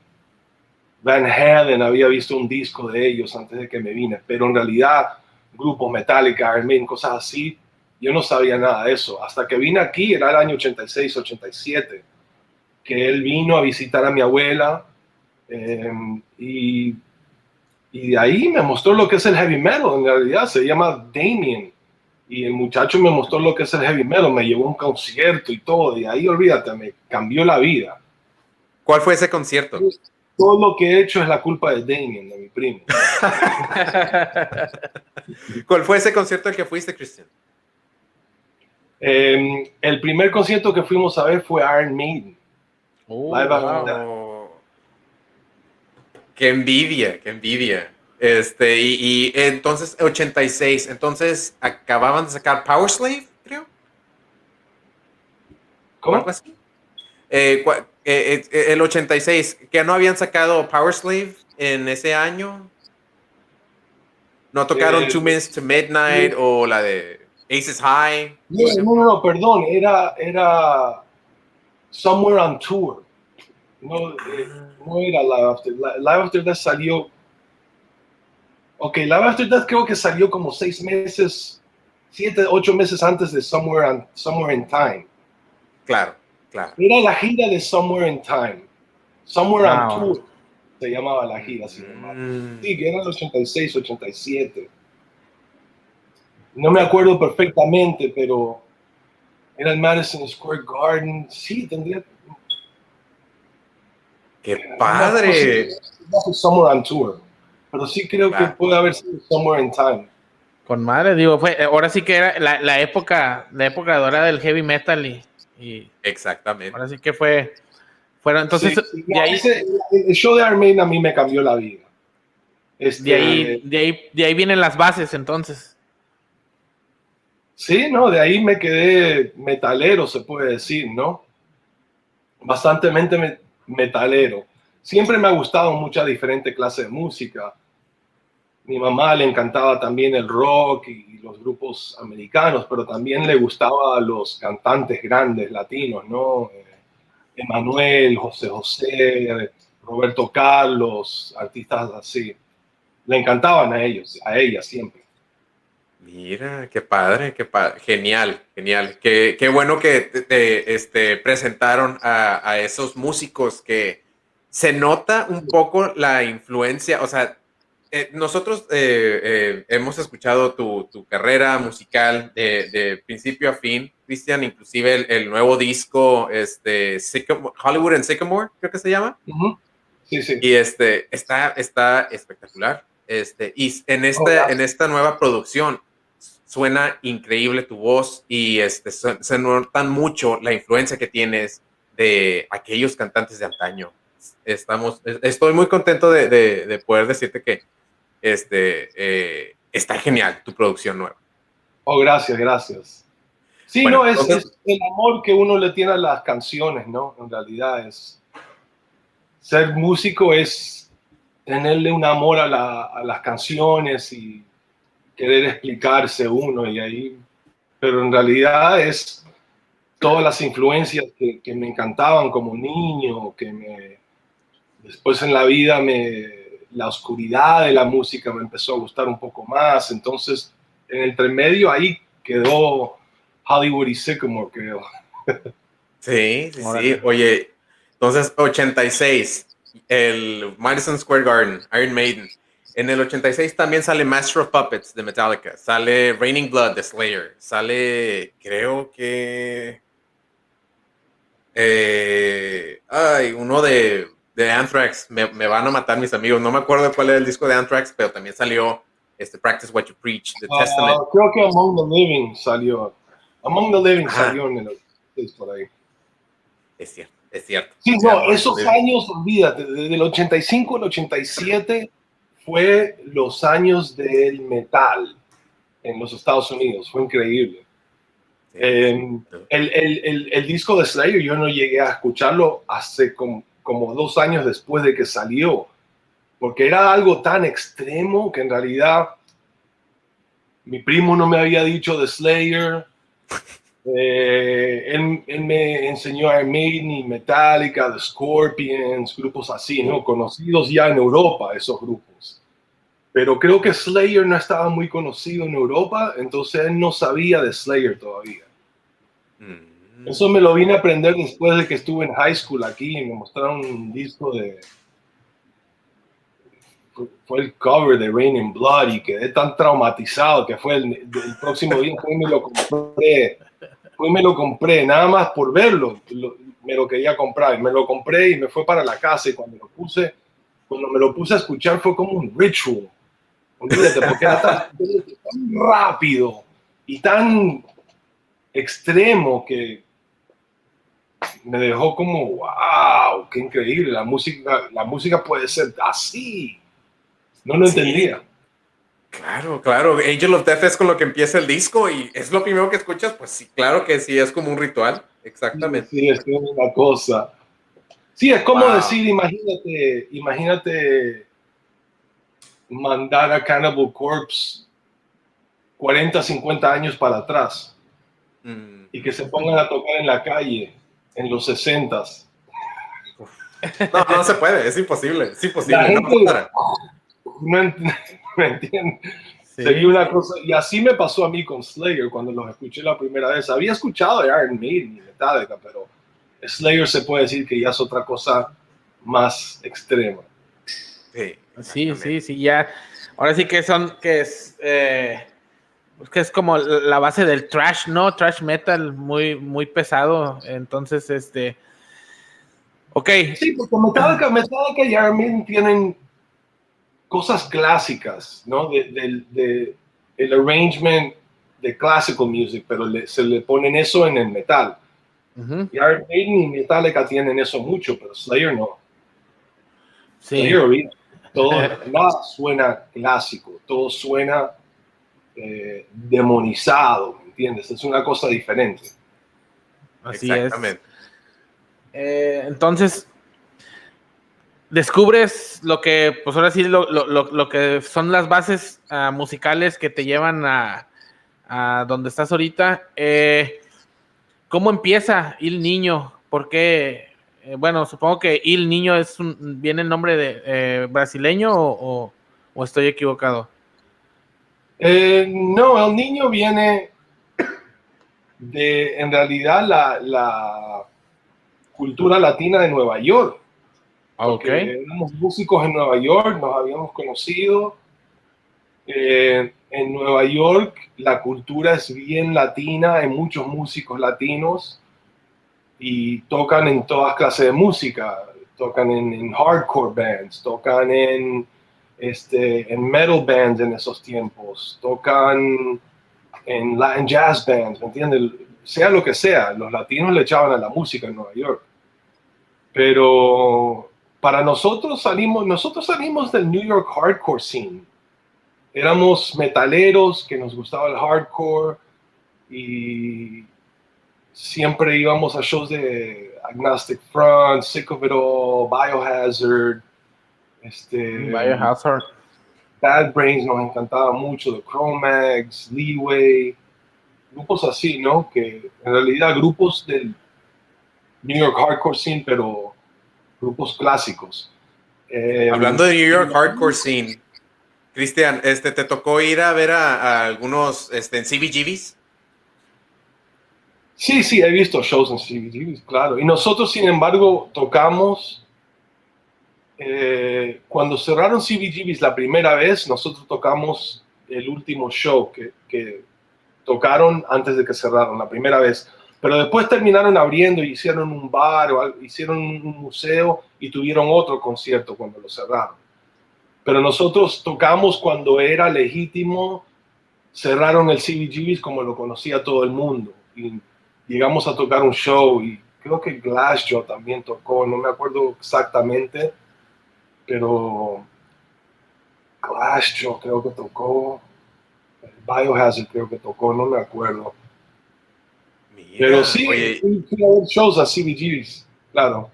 Van Halen había visto un disco de ellos antes de que me vine, pero en realidad grupos Metallica, Maiden, cosas así, yo no sabía nada de eso. Hasta que vine aquí, era el año 86, 87, que él vino a visitar a mi abuela em, y, y, de ahí me mostró lo que es el heavy metal, en realidad se llama Damien. Y el muchacho me mostró lo que es el heavy metal, me llevó a un concierto y todo, y ahí olvídate, me cambió la vida. ¿Cuál fue ese concierto? Todo lo que he hecho es la culpa de Damien, de mi primo. (laughs) ¿Cuál fue ese concierto al que fuiste, Cristian? Em, el primer concierto que fuimos a ver fue Iron Maiden. Oh, qué envidia, qué envidia. Este, y, entonces, 86, entonces acababan de sacar Power Slave, creo. ¿Cómo? Eh, eh, eh, el 86, que no habían sacado Power Slave en ese año. No tocaron Two Minutes to Midnight o la de Aces High. No, no, no, perdón, era, era Somewhere on Tour. No, no era Live After. Live After Death salió. Ok, Live After Death creo que salió como seis meses, siete, ocho meses antes de Somewhere, on, Somewhere in Time. Claro, claro. Era la gira de Somewhere in Time. Somewhere on Tour se llamaba la gira, sin mm. Sí, que era el 86, 87. No me acuerdo perfectamente, pero era el Madison Square Garden. Sí, tendría. ¡Qué padre! Somewhere on Tour. Pero sí creo que puede haber sido Somewhere in Time. Con madre, digo, fue, ahora sí que era la, la época, la época dorada del heavy metal y, Exactamente. Ahora sí que fue. Fueron, entonces, de ahí, el show de Armin a mí me cambió la vida. Este, de, ahí, de, ahí, de ahí vienen las bases, entonces. Sí, no, de ahí me quedé metalero, se puede decir, ¿no? Bastante metalero. Siempre me ha gustado mucha diferente clase de música. Mi mamá le encantaba también el rock y los grupos americanos, pero también le gustaba a los cantantes grandes latinos, ¿no? Eh, Emanuel, José José, Roberto Carlos, artistas así. Le encantaban a ellos, a ella siempre. Mira, qué padre, qué padre. Genial, genial. Qué, qué bueno que te, este, presentaron a, a, esos músicos que se nota un poco la influencia. O sea, eh, nosotros eh, eh, hemos escuchado tu, tu carrera musical de, de, principio a fin, Cristian, inclusive el, nuevo disco, este, Hollywood and Sycamore, creo que se llama. Sí, sí. Y este, está, está espectacular. Este, y en esta, oh, en esta nueva producción, suena increíble tu voz y este, se, notan mucho la influencia que tienes de aquellos cantantes de antaño. Estamos, estoy muy contento de, de, poder decirte que este, eh, está genial tu producción nueva. Oh, gracias, gracias. Sí, no, es, el amor que uno le tiene a las canciones, ¿no? En realidad es ser músico es tenerle un amor a, la, a las canciones y querer explicarse uno y ahí, pero en realidad es todas las influencias que, me encantaban como niño, que me, después en la vida me, la oscuridad de la música me empezó a gustar un poco más, entonces en el intermedio ahí quedó Hollywood y Sycamore, creo. Sí, sí, sí. Oye, entonces 86, el Madison Square Garden, Iron Maiden. En el 86 también sale Master of Puppets de Metallica, sale Raining Blood de Slayer, sale, creo que. Eh, ay, uno de, de Anthrax, me, me, van a matar mis amigos. No me acuerdo cuál era el disco de Anthrax, pero también salió este Practice What You Preach, The Ah, Testament. creo que Among the Living salió. Among the Living Ajá. salió en el es por ahí. Es cierto, es cierto. Sí, no, esos años, olvídate, desde el 85 al 87 fue los años del metal en los Estados Unidos. Fue increíble. Sí. Eh, el, el- el- el disco de Slayer yo no llegué a escucharlo hace como, como dos años después de que salió, porque era algo tan extremo que en realidad mi primo no me había dicho de Slayer. (laughs) Eh, él, él me enseñó Iron Maiden y Metallica, The Scorpions, grupos así, ¿no? Conocidos ya en Europa, esos grupos. Pero creo que Slayer no estaba muy conocido en Europa, entonces él no sabía de Slayer todavía. Mm. Eso me lo vine a aprender después de que estuve en high school aquí y me mostraron un disco de... fue- Fue el cover de Rain in Blood y quedé tan traumatizado que fue el, el próximo día fui y me lo compré. Fui y me lo compré, nada más por verlo, lo- me lo quería comprar. Y me lo compré y me fue para la casa y cuando lo puse, cuando me lo puse a escuchar fue como un ritual. Olvídate, porque era tan, tan rápido y tan extremo que me dejó como, wow, qué increíble, la música, la música puede ser así. No lo Sí. entendía. Claro, claro. Angel of Death es con lo que empieza el disco y es lo primero que escuchas. Pues sí, claro que sí, es como un ritual. Exactamente. Sí, es una cosa. Sí, es como Wow. decir, imagínate, imagínate mandar a Cannibal Corpse 40, 50 años para atrás Mm. y que se pongan a tocar en la calle en los 60s. No, no se puede, es imposible, es imposible. La no gente- para. No ent- (laughs) ¿Me entiendes? Sí. Una cosa, y así me pasó a mí con Slayer cuando los escuché la primera vez. Había escuchado de Iron Maiden y Metallica, pero Slayer se puede decir que ya es otra cosa más extrema. Sí, Sí, sí, sí, ya. Ahora sí que son, que es, eh, pues que es como la base del trash, ¿no? Trash metal muy, muy pesado. Entonces, este, ok, Sí, porque Metallica, Metallica y Maiden tienen cosas clásicas, ¿no? De, el arrangement de classical music, pero le- se le ponen eso en el metal. ujú, Y Iron Maiden y Metallica tienen eso mucho, pero Slayer no. sí, Slayer, todo, (laughs) nada suena clásico, todo suena eh, demonizado, ¿me entiendes? Es una cosa diferente. así es. Exactamente. Eh, entonces, descubres lo que, pues ahora sí, lo, lo- lo- lo que son las bases ah, musicales que te llevan a, a donde estás ahorita. Eh, ¿Cómo empieza Il Niño? ¿Por qué? Eh, bueno, supongo que Il Niño es un, viene el nombre de eh, brasileño o, o- o estoy equivocado. Eh, no, el niño viene de, en realidad, la, la cultura latina de Nueva York. Ok. que éramos músicos en Nueva York, nos habíamos conocido. Eh, en Nueva York la cultura es bien latina, hay muchos músicos latinos y tocan en todas clases de música. Tocan en, en hardcore bands, tocan en, este, en metal bands en esos tiempos, tocan en Latin jazz bands, ¿me entiendes? Sea lo que sea, los latinos le echaban a la música en Nueva York. Pero para nosotros salimos, nosotros salimos del New York hardcore scene. Éramos metaleros que nos gustaba el hardcore y siempre íbamos a shows de Agnostic Front, Sick of It All, Biohazard, este, Biohazard. Bad Brains nos encantaba mucho, The Chromags, Leeway, grupos así, ¿no? Que en realidad grupos del New York hardcore scene, pero grupos clásicos. Eh, Hablando de New York hardcore scene, Cristian, este, ¿te tocó ir a ver a, a algunos este, en CBGBs? Sí, sí, he visto shows en CBGBs, claro. Y nosotros, sin embargo, tocamos. Eh, cuando cerraron CBGBs la primera vez, nosotros tocamos el último show que, que tocaron antes de que cerraron, la primera vez. Pero después terminaron abriendo y hicieron un bar o hicieron un museo y tuvieron otro concierto cuando lo cerraron. Pero nosotros tocamos cuando era legítimo, cerraron el CBGB's como lo conocía todo el mundo. Y llegamos a tocar un show y creo que Glassjaw también tocó, no me acuerdo exactamente, pero Glassjaw creo que tocó, Biohazard creo que tocó, no me acuerdo. pero sí, shows a CBGB's, claro.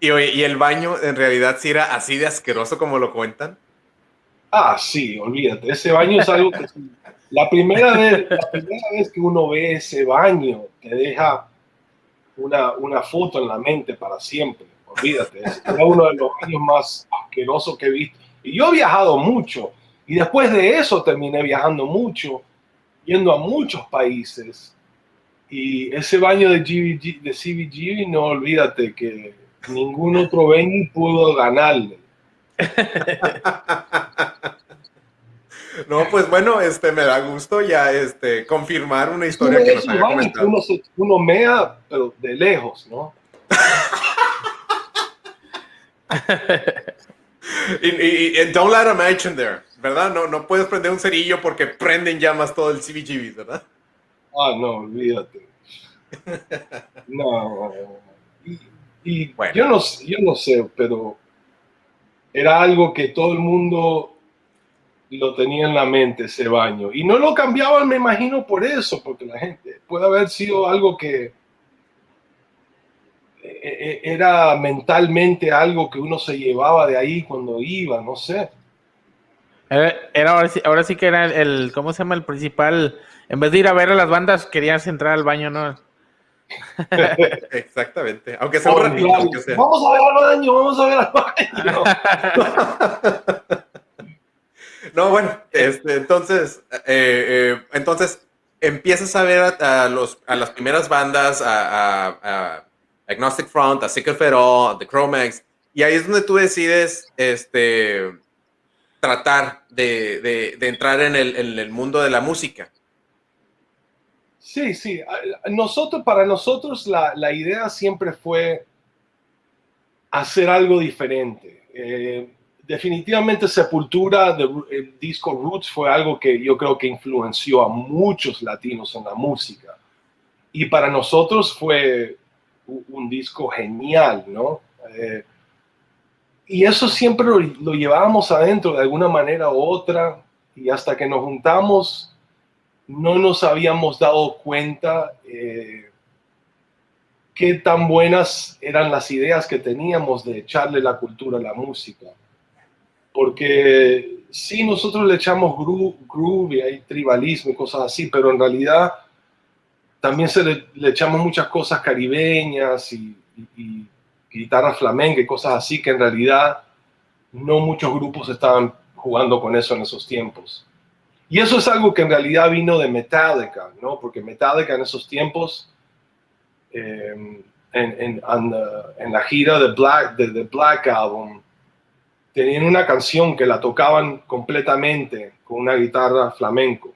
Y, ¿Y el baño en realidad sí era así de asqueroso como lo cuentan? Ah, sí, olvídate. Ese baño es algo que la primera vez, la primera vez que uno ve ese baño te deja una, una foto en la mente para siempre. Olvídate, es uno de los baños más asquerosos que he visto. Y yo he viajado mucho. Y después de eso terminé viajando mucho, yendo a muchos países. Y ese baño de, GVG, de CBGB, no olvídate que ningún otro venue pudo ganarle. (laughs) No, pues bueno, este me da gusto ya este confirmar una historia que nos había comentado. Uno, uno, mea, pero de lejos, ¿no? Y, y, don't let them mention there, ¿verdad? No, no puedes prender un cerillo porque prenden llamas todo el CBGB, ¿verdad? Ah, no, olvídate. No. Y, bueno. yo, no, yo no sé, pero era algo que todo el mundo lo tenía en la mente ese baño. Y no lo cambiaban, me imagino, por eso, porque la gente puede haber sido algo que era mentalmente algo que uno se llevaba de ahí cuando iba, no sé. Era, ahora, sí, ahora sí que era el, ¿cómo se llama? El principal, en vez de ir a ver a las bandas, querías entrar al baño, ¿no? (laughs) (laughs) Exactamente. Aunque sea un ratito. Vamos a ver al baño, vamos a ver al baño. (laughs) no, bueno, este, entonces, eh, eh, entonces empiezas a ver a, los, a las primeras bandas, a, Agnostic Front, a All, a The Chromax, y ahí es donde tú decides este, tratar de, entrar en el, el mundo de la música. Sí, sí. Nosotros, para nosotros la, idea siempre fue hacer algo diferente. Eh, definitivamente Sepultura, el disco Roots fue algo que yo creo que influenció a muchos latinos en la música. Y para nosotros fue un, disco genial, ¿no? Eh, y eso siempre lo, lo llevábamos adentro de alguna manera u otra. Y hasta que nos juntamos no nos habíamos dado cuenta eh, qué tan buenas eran las ideas que teníamos de echarle la cultura a la música. Porque sí, nosotros le echamos groove, y hay tribalismo y cosas así, pero en realidad también se le, echamos muchas cosas caribeñas y, y guitarra flamenca y cosas así que en realidad no muchos grupos estaban jugando con eso en esos tiempos. Y eso es algo que en realidad vino de Metallica, ¿no? Porque Metallica en esos tiempos, em, en, en, la gira de Black, de The Black Album, tenían una canción que la tocaban completamente con una guitarra flamenco.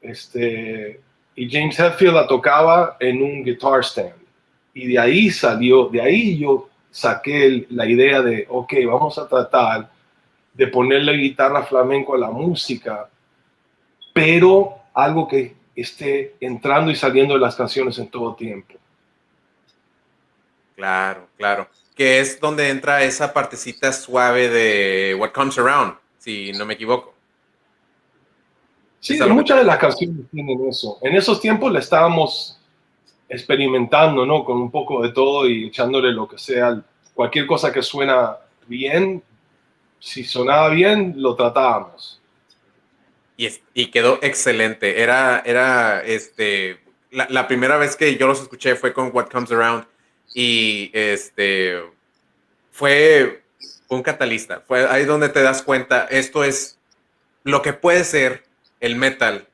Este, y James Hetfield la tocaba en un guitar stand. Y de ahí salió, de ahí yo saqué la idea de, ok, vamos a tratar de ponerle guitarra flamenco a la música pero algo que esté entrando y saliendo de las canciones en todo tiempo. Claro, claro. Que es donde entra esa partecita suave de What Comes Around, si no me equivoco. Sí, muchas de las canciones tienen eso. En esos tiempos le estábamos experimentando, ¿no? Con un poco de todo y echándole lo que sea. Cualquier cosa que suena bien, si sonaba bien, lo tratábamos y, quedó excelente. Era, era este, la, primera vez que yo los escuché fue con What Comes Around y este, fue un catalista. Fue ahí donde te das cuenta, esto es lo que puede ser el metal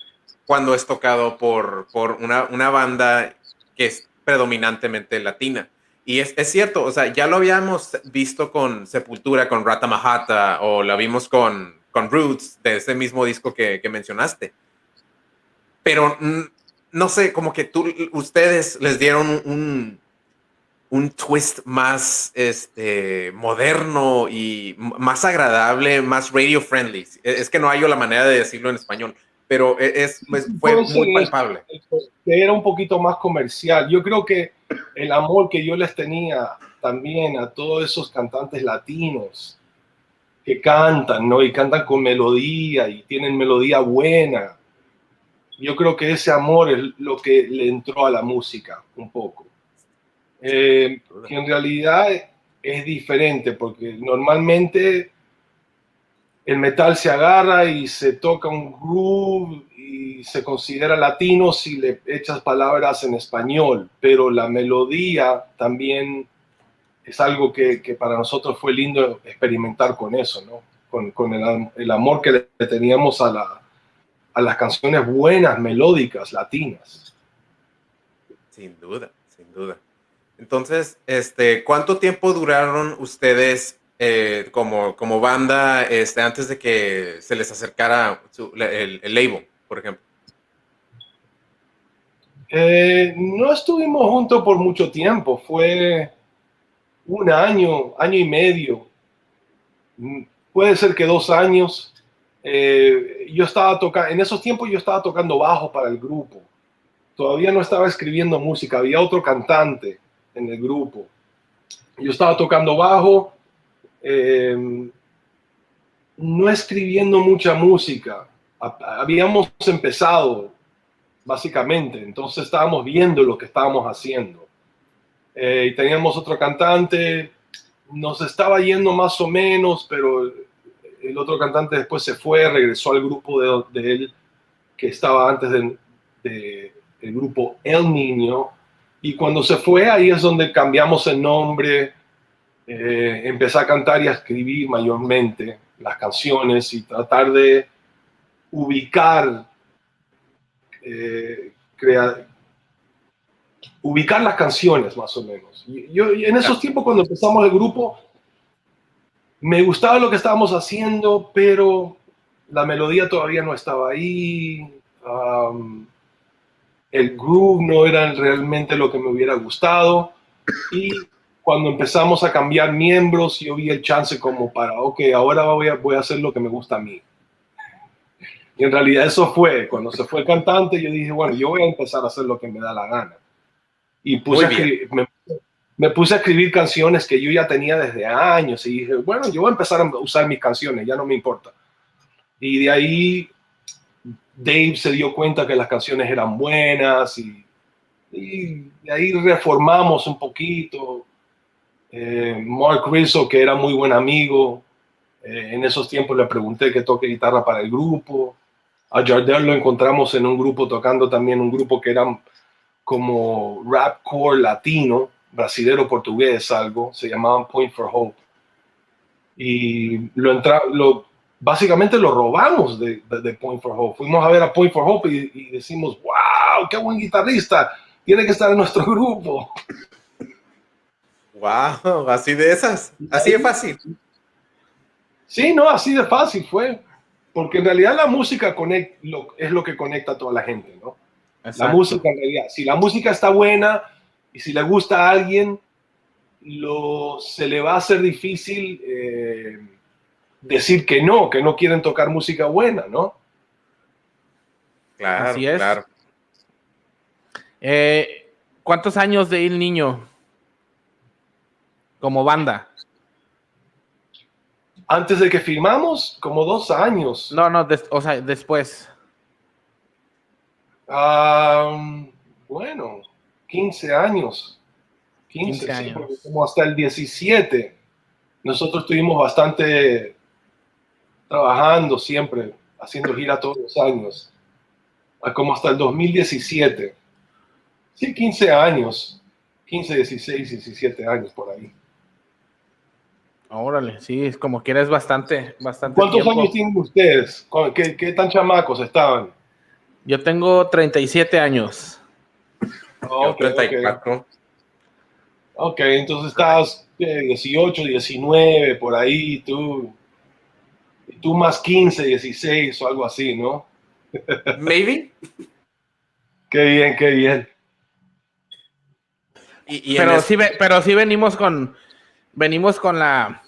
cuando es tocado por, por una, una banda que es predominantemente latina. Y es, es, cierto, o sea, ya lo habíamos visto con Sepultura, con Rata Mahata, o la vimos con, con Roots, de ese mismo disco que, mencionaste. Pero no sé, como que tú, ustedes les dieron un, un twist más este, moderno y más agradable, más radio friendly. Es que no hay la manera de decirlo en español, pero e, es, pues, fue muy palpable. Era un poquito más comercial. Yo creo que el amor que yo les tenía también a todos esos cantantes latinos que cantan, ¿no? Y cantan con melodía y tienen melodía buena. Yo creo que ese amor es lo que le entró a la música un poco eh, que en realidad es diferente, porque normalmente el metal se agarra y se toca un groove y se considera latino si le echas palabras en español, pero la melodía también es algo que, para nosotros fue lindo experimentar con eso, ¿no? Con, el, amor que le teníamos a, a las canciones buenas, melódicas, latinas. Sin duda, sin duda. Entonces, este, ¿cuánto tiempo duraron ustedes eh, como, como banda este, antes de que se les acercara el, el, label, por ejemplo? Eh, no estuvimos juntos por mucho tiempo, fue un año, año y medio, mm, puede ser que dos años. Eh, yo estaba tocando, en esos tiempos yo estaba tocando bajo para el grupo. Todavía no estaba escribiendo música, había otro cantante en el grupo. Yo estaba tocando bajo, em, no escribiendo mucha música. Habíamos empezado, básicamente, entonces estábamos viendo lo que estábamos haciendo. Eh, y teníamos otro cantante, nos estaba yendo más o menos, pero el otro cantante después se fue, regresó al grupo de, él que estaba antes del de, grupo El Niño, y cuando se fue, ahí es donde cambiamos el nombre, eh, empecé a cantar y a escribir mayormente las canciones y tratar de ubicar, eh, crear, ubicar las canciones más o menos. Yo, en esos tiempos cuando empezamos el grupo, me gustaba lo que estábamos haciendo, pero la melodía todavía no estaba ahí el groove no era realmente lo que me hubiera gustado y cuando empezamos a cambiar miembros yo vi el chance como para, ok, ahora voy a, voy a hacer lo que me gusta a mí. Y en realidad eso fue, cuando se fue el cantante yo dije, bueno, yo voy a empezar a hacer lo que me da la gana. Y puse me, me, puse a escribir canciones que yo ya tenía desde años y dije, bueno, yo voy a empezar a usar mis canciones, ya no me importa. Y de ahí Dave se dio cuenta que las canciones eran buenas y, ahí reformamos un poquito. Eh, Mark Rizzo, que era muy buen amigo, eh, en esos tiempos le pregunté que toque guitarra para el grupo. A Jardel lo encontramos en un grupo tocando también un grupo que era como rap core latino, brasilero portugués, algo, se llamaban Point for Hope. Y lo, entra, lo básicamente lo robamos de, Point for Hope. Fuimos a ver a Point for Hope y, decimos, wow, qué buen guitarrista, tiene que estar en nuestro (laughs) grupo. Wow, así de esas, así de fácil. Sí, no, así de fácil fue, porque en realidad la música es lo que conecta a toda la gente, ¿no? La música en realidad, si la música está buena y si le gusta a alguien, lo, se le va a hacer difícil. Eh, decir que no, que no quieren tocar música buena, ¿no? Claro, Así es. claro. Eh, ¿Cuántos años de El Niño como banda? Antes de que firmamos, como dos años. No, no, o sea, después. bueno, 15 años. 15, años. como hasta el 17. Nosotros tuvimos bastante trabajando siempre, haciendo gira todos los años, como hasta el 2017. Sí, 15 años, 15, 16, 17 años por ahí. Órale, sí, es como que eres bastante, bastante. ¿Cuántos años tienen ustedes? ¿Qué, ¿Qué, tan chamacos estaban? Yo tengo 37 años. Okay, 34. ok, entonces estabas 18, 19, por ahí, tú tú más 15, 16 o algo así, ¿no? Maybe. (laughs) Qué bien, qué bien. pero, sí, pero sí venimos con, venimos con la,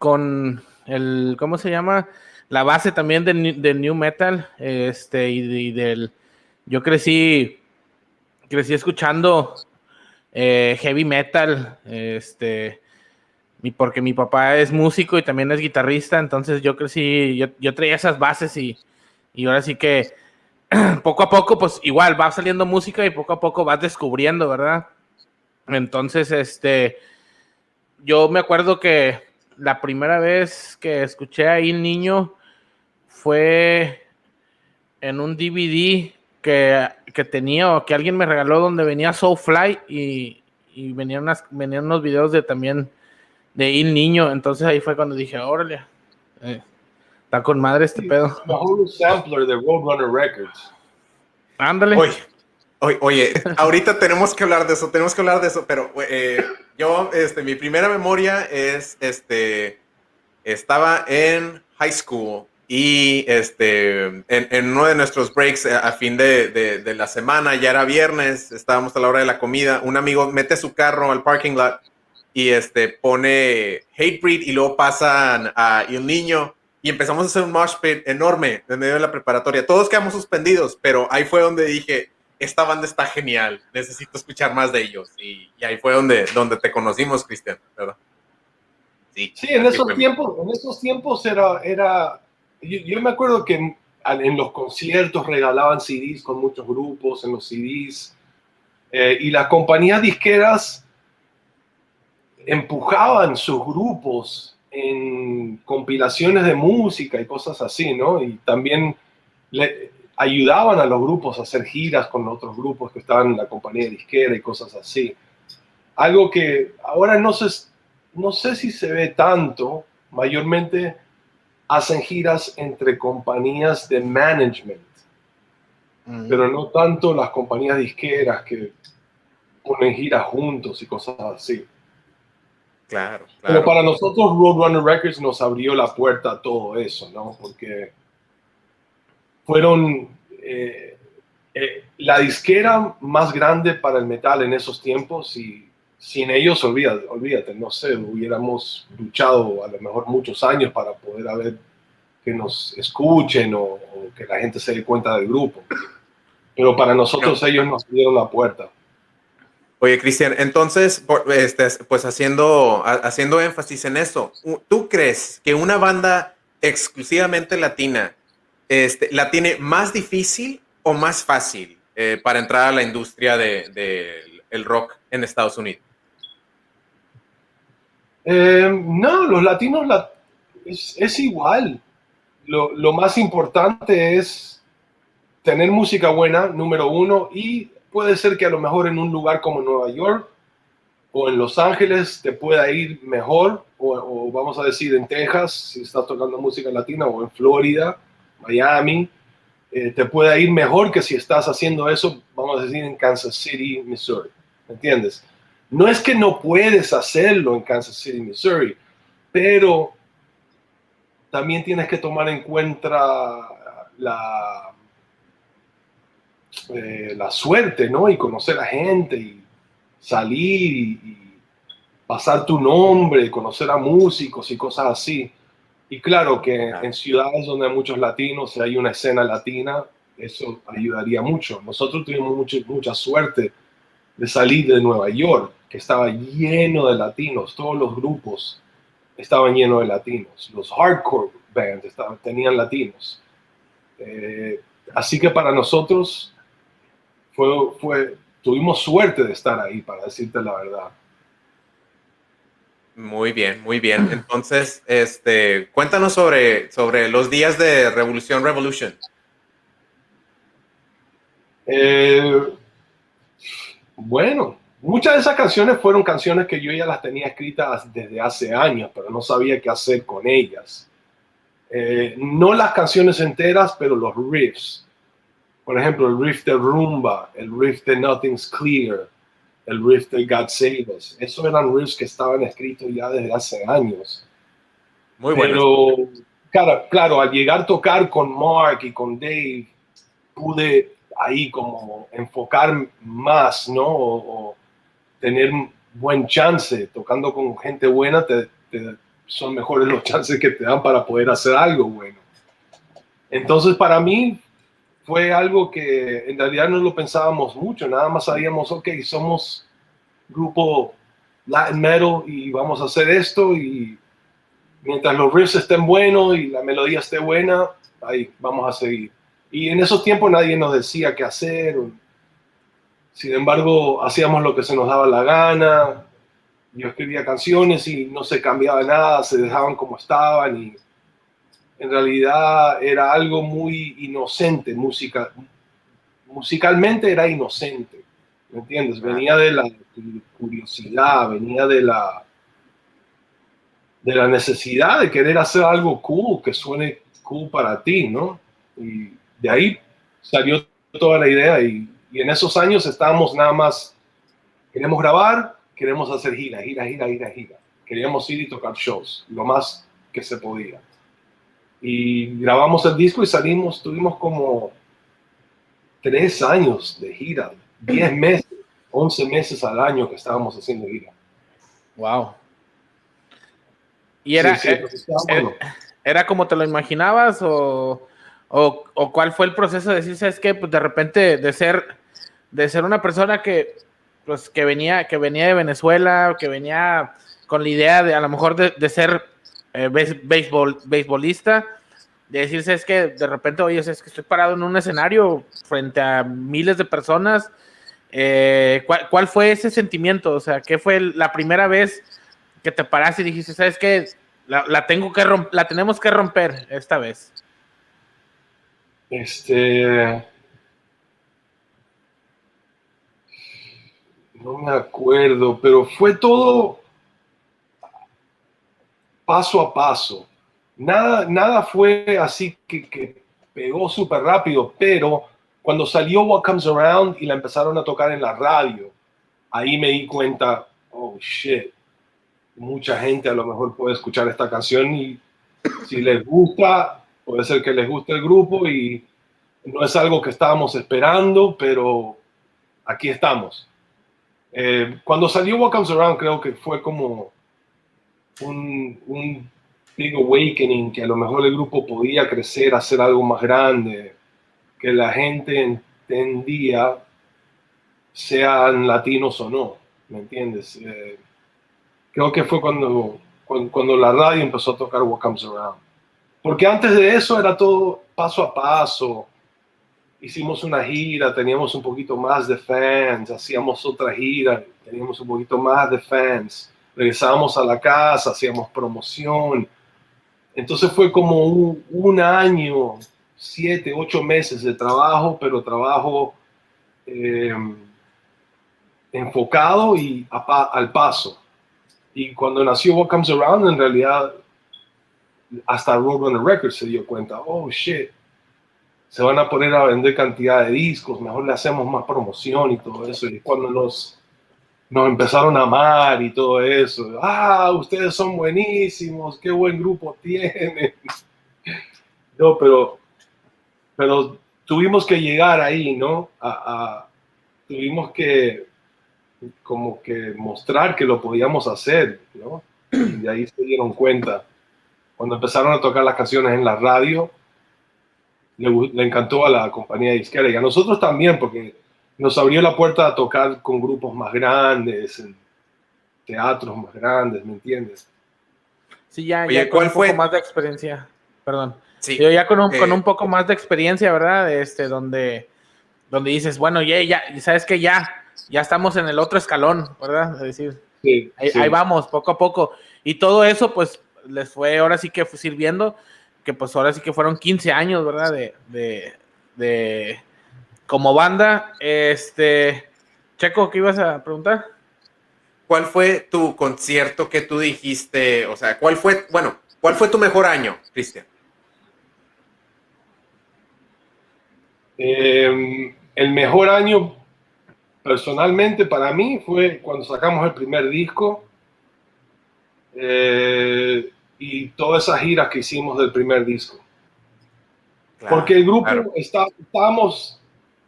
con el, ¿cómo se llama? La base también de, New Metal, este, y, del, yo crecí, crecí escuchando eh, heavy metal, este, porque mi papá es músico y también es guitarrista, entonces yo crecí, yo, yo traía esas bases y, y ahora sí que (clears throat) poco a poco, pues igual va saliendo música y poco a poco vas descubriendo, ¿verdad? Entonces, este, yo me acuerdo que la primera vez que escuché ahí el niño fue en un DVD que, que, tenía o que alguien me regaló donde venía Soulfly y, y venían, unas, venían unos videos de también de Il Niño. Entonces ahí fue cuando dije, órale, eh, está con madre este pedo. Sampler de Roadrunner Records. Ándale. Oye, oye, ahorita tenemos que hablar de eso, tenemos que hablar de eso, pero eh, yo, este, mi primera memoria es, este, estaba en high school y este, en, uno de nuestros breaks eh, a, fin de, de, la semana, ya era viernes, estábamos a la hora de la comida, un amigo mete su carro al parking lot y este, pone Hatebreed y luego pasan a El Niño y empezamos a hacer un mosh pit enorme en medio de la preparatoria. Todos quedamos suspendidos, pero ahí fue donde dije, esta banda está genial, necesito escuchar más de ellos. Y, ahí fue donde, donde te conocimos, Cristian, ¿verdad? Sí, sí en esos tiempos, en esos tiempos era, era yo, me acuerdo que en, los conciertos regalaban CDs con muchos grupos, en los CDs, eh, y las compañías disqueras empujaban sus grupos en compilaciones de música y cosas así, ¿no? Y también le, ayudaban a los grupos a hacer giras con otros grupos que estaban en la compañía disquera y cosas así. Algo que ahora no sé, no sé si se ve tanto, mayormente hacen giras entre compañías de management, mm. pero no tanto las compañías disqueras que ponen giras juntos y cosas así. Claro, claro. Pero para nosotros Roadrunner Records nos abrió la puerta a todo eso, ¿no? Porque fueron eh, eh, la disquera más grande para el metal en esos tiempos y sin ellos, olvídate, olvídate, no sé, hubiéramos luchado a lo mejor muchos años para poder haber que nos escuchen o, que la gente se dé cuenta del grupo. Pero para nosotros ellos nos dieron la puerta. Oye, Cristian, entonces, este, pues haciendo, haciendo énfasis en eso, ¿tú crees que una banda exclusivamente latina este, ¿la tiene más difícil o más fácil eh, para entrar a la industria del de, el rock en Estados Unidos? Eh, no, los latinos es, igual. Lo, lo, más importante es tener música buena, número uno, y puede ser que a lo mejor en un lugar como Nueva York o en Los Ángeles te pueda ir mejor, o, vamos a decir en Texas, si estás tocando música latina, o en Florida, Miami, eh, te puede ir mejor que si estás haciendo eso, vamos a decir, en Kansas City, Missouri. ¿Me entiendes? No es que no puedes hacerlo en Kansas City, Missouri, pero también tienes que tomar en cuenta la, eh, la suerte, ¿no? Y conocer a gente y salir y, y pasar tu nombre, conocer a músicos y cosas así. Y claro que en ciudades donde hay muchos latinos y hay una escena latina, eso ayudaría mucho. Nosotros tuvimos mucho, mucha suerte de salir de Nueva York, que estaba lleno de latinos, todos los grupos estaban llenos de latinos, los hardcore bands estaban, tenían latinos. Eh, así que para nosotros fue, fue, tuvimos suerte de estar ahí, para decirte la verdad. Muy bien, muy bien. Entonces, este, cuéntanos sobre, sobre los días de Revolución Revolution. Eh, bueno, muchas de esas canciones fueron canciones que yo ya las tenía escritas desde hace años, pero no sabía qué hacer con ellas. Eh, no las canciones enteras, pero los riffs. Por ejemplo, el riff de Rumba, el riff de Nothing's Clear, el riff de God Save Us. Esos eran riffs que estaban escritos ya desde hace años. Muy bueno. Pero, claro, claro, al llegar a tocar con Mark y con Dave, pude ahí como enfocar más, ¿no? O, tener buen chance, tocando con gente buena, te, son mejores los (laughs) chances que te dan para poder hacer algo bueno. Entonces, para mí fue algo que en realidad no lo pensábamos mucho, nada más sabíamos, ok, somos grupo Latin Metal y vamos a hacer esto y mientras los riffs estén buenos y la melodía esté buena, ahí vamos a seguir. Y en esos tiempos nadie nos decía qué hacer. Sin embargo, hacíamos lo que se nos daba la gana. Yo escribía canciones y no se cambiaba nada, se dejaban como estaban en realidad era algo muy inocente, música, musicalmente era inocente, ¿me entiendes? Venía de la curiosidad, venía de la, de la necesidad de querer hacer algo cool, que suene cool para ti, ¿no? Y de ahí salió toda la idea y, en esos años estábamos nada más, queremos grabar, queremos hacer gira, gira, gira, gira, gira. Queríamos ir y tocar shows, lo más que se podía. Y grabamos el disco y salimos, tuvimos como tres años de gira, diez (laughs) meses, once meses al año que estábamos haciendo gira. Wow. ¿Y era, eh, eh, era como te lo imaginabas o, o, cuál fue el proceso de decir, sabes que pues de repente de ser, de ser una persona que, pues, que, venía, que venía de Venezuela, que venía con la idea de a lo mejor de, ser eh, beisbolista, de decirse es que de repente, oye, es que estoy parado en un escenario frente a miles de personas. Eh, ¿cuál, fue ese sentimiento? O sea, ¿qué fue la primera vez que te paraste y dijiste, sabes? La, la tengo que la tenemos que romper esta vez. Este. No me acuerdo, pero fue todo paso a paso. Nada, nada fue así que, que pegó súper rápido, pero cuando salió What Comes Around y la empezaron a tocar en la radio, ahí me di cuenta, oh shit, mucha gente a lo mejor puede escuchar esta canción y si les gusta, puede ser que les guste el grupo y no es algo que estábamos esperando, pero aquí estamos. Eh, cuando salió What Comes Around creo que fue como un, un big awakening, que a lo mejor el grupo podía crecer, hacer algo más grande, que la gente entendía, sean latinos o no, ¿me entiendes? Eh, creo que fue cuando, cuando, cuando la radio empezó a tocar What Comes Around. Porque antes de eso era todo paso a paso. Hicimos una gira, teníamos un poquito más de fans, hacíamos otra gira, teníamos un poquito más de fans. Regresábamos a la casa, hacíamos promoción. Entonces fue como un, año, siete, ocho meses de trabajo, pero trabajo em, enfocado y al paso. Y cuando nació What Comes Around, en realidad hasta Roadrunner Records se dio cuenta, oh shit, se van a poner a vender cantidad de discos, mejor le hacemos más promoción y todo eso. Y cuando nos, nos empezaron a amar y todo eso, ah, ustedes son buenísimos, qué buen grupo tienen. (laughs) No, pero, pero tuvimos que llegar ahí, ¿no? A, tuvimos que como que mostrar que lo podíamos hacer, ¿no? Y ahí se dieron cuenta cuando empezaron a tocar las canciones en la radio, le, encantó a la compañía disquera y a nosotros también, porque nos abrió la puerta a tocar con grupos más grandes, en teatros más grandes, ¿me entiendes? Sí, ya, ya con un poco más de experiencia, perdón. Sí, Yo ya con un, con un, poco más de experiencia, ¿verdad? Este, donde, donde dices, bueno, ya, ya, sabes que ya, ya estamos en el otro escalón, ¿verdad? Es decir, ahí, vamos, poco a poco. Y todo eso, pues, les fue ahora sí que fue sirviendo, que pues ahora sí que fueron 15 años, ¿verdad? De, de, como banda. Este, Checo, ¿qué ibas a preguntar? ¿Cuál fue tu concierto que tú dijiste? O sea, ¿cuál fue, bueno, cuál fue tu mejor año, Cristian? Em, el mejor año personalmente para mí fue cuando sacamos el primer disco. Eh, y todas esas giras que hicimos del primer disco. Porque el grupo está, estábamos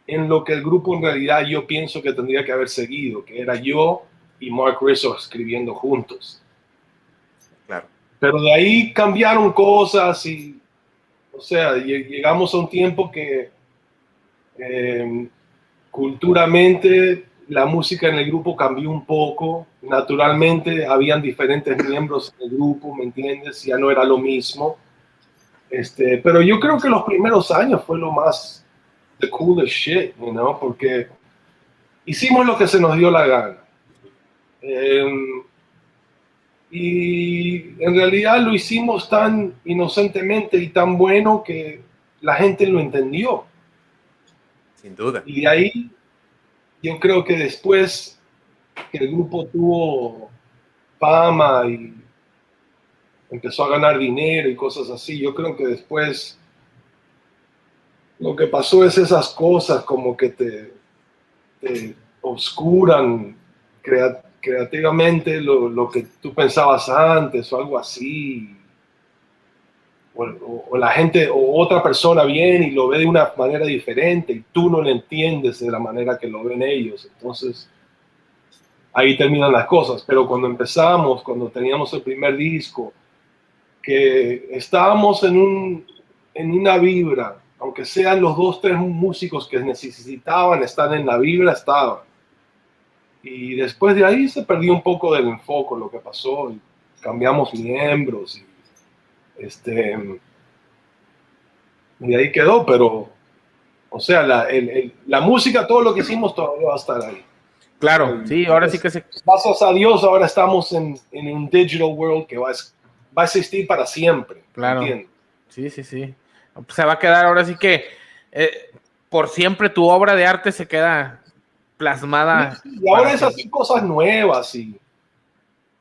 en lo que el grupo en realidad yo pienso que tendría que haber seguido, que era yo y Mark Rizzo escribiendo juntos. Claro. Pero de ahí cambiaron cosas y, o sea, llegamos a un tiempo que eh, culturalmente la música en el grupo cambió un poco. Naturalmente, habían diferentes miembros del grupo, ¿me entiendes? Ya no era lo mismo. Este, pero yo creo que los primeros años fue lo más the coolest shit, you know, porque hicimos lo que se nos dio la gana. Em, y en realidad lo hicimos tan inocentemente y tan bueno que la gente lo entendió. Sin duda. Y ahí yo creo que después que el grupo tuvo fama y empezó a ganar dinero y cosas así, yo creo que después lo que pasó es esas cosas como que te, te oscuran creativamente lo, lo, que tú pensabas antes o algo así. O, la gente o otra persona viene y lo ve de una manera diferente y tú no lo entiendes de la manera que lo ven ellos. Entonces, ahí terminan las cosas. Pero cuando empezamos, cuando teníamos el primer disco, que estábamos en, un, en una vibra, aunque sean los dos, tres músicos que necesitaban estar en la vibra, estaban. Y después de ahí se perdió un poco del enfoque lo que pasó. Y cambiamos miembros y este, y ahí quedó, pero, o sea, la, la música, todo lo que hicimos todavía va a estar ahí. Claro, sí, ahora sí que se... Gracias a Dios, ahora estamos en, en un digital world que va a, va a existir para siempre. Claro. Sí, sí, sí. Se va a quedar ahora sí que eh, por siempre tu obra de arte se queda plasmada. Y ahora es así cosas nuevas y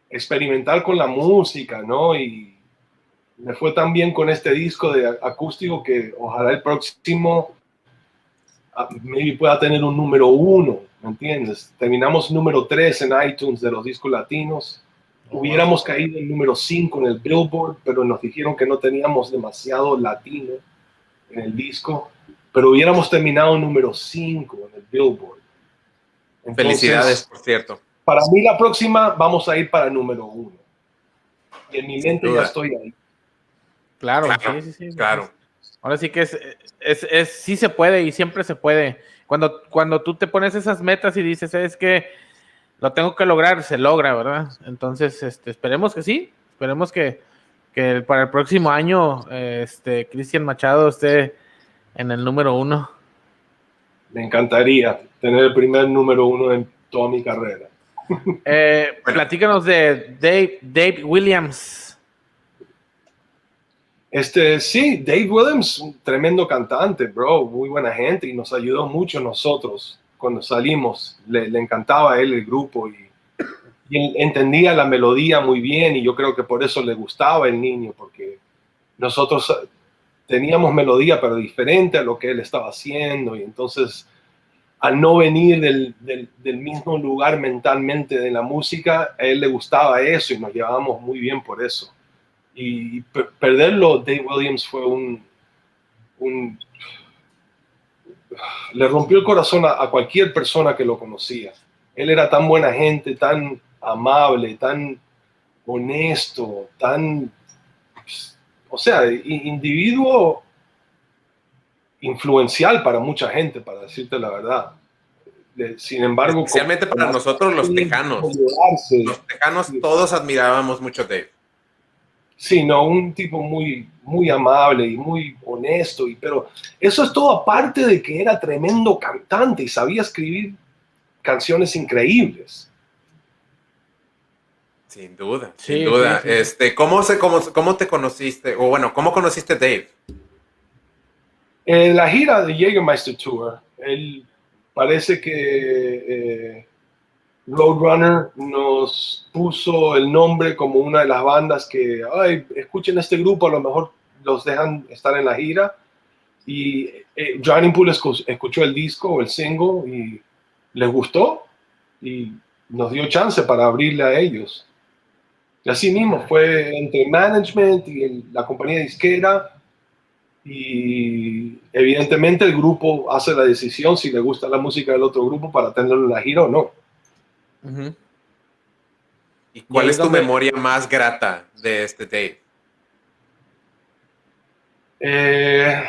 experimentar con la música, ¿no? Y me fue tan bien con este disco de acústico que ojalá el próximo ah, maybe pueda tener un número uno, ¿me entiendes? Terminamos número tres en iTunes de los discos latinos. Hubiéramos caído en número cinco en el Billboard, pero nos dijeron que no teníamos demasiado latino en el disco, pero hubiéramos terminado número cinco en el Billboard. Felicidades, por cierto. Para mí la próxima vamos a ir para número uno. Y en mi mente ya estoy ahí. Claro, sí, sí, Claro. Ahora sí que es, es, es, sí se puede y siempre se puede. Cuando, cuando tú te pones esas metas y dices, es que lo tengo que lograr, se logra, ¿verdad? Entonces, este, esperemos que sí, esperemos que, que para el próximo año, este, Cristian Machado esté en el número uno. Me encantaría tener el primer número uno en toda mi carrera. (laughs) Eh, platícanos de Dave, Dave Williams. Este, sí, Dave Williams, un tremendo cantante, bro, muy buena gente y nos ayudó mucho nosotros cuando salimos. Le, encantaba a él el grupo y, entendía la melodía muy bien y yo creo que por eso le gustaba el niño, porque nosotros teníamos melodía pero diferente a lo que él estaba haciendo y entonces al no venir del, del mismo lugar mentalmente de la música, a él le gustaba eso y nos llevábamos muy bien por eso y perderlo, Dave Williams fue un, le rompió el corazón a, cualquier persona que lo conocía. Él era tan buena gente, tan amable, tan honesto, tan, o sea, individuo influencial para mucha gente, para decirte la verdad. Sin embargo, especialmente para nosotros los tejanos. Los tejanos todos admirábamos mucho a Dave sino un tipo muy, muy amable y muy honesto. Y, pero eso es todo aparte de que era tremendo cantante y sabía escribir canciones increíbles. Sin duda, sin duda. Este, ¿cómo, se, cómo, ¿Cómo te conociste? O bueno, ¿cómo conociste a Dave? En la gira de Jägermeister Tour, él parece que eh, Roadrunner nos puso el nombre como una de las bandas que, ay, escuchen este grupo, a lo mejor los dejan estar en la gira. Y eh, Johnny Poole escuchó el disco, el single, y les gustó y nos dio chance para abrirle a ellos. Y así mismo fue entre management y la compañía disquera. y evidentemente el grupo hace la decisión si le gusta la música del otro grupo para tenerlo en la gira o no. ¿Y cuál es tu memoria más grata de este Dave? Eh,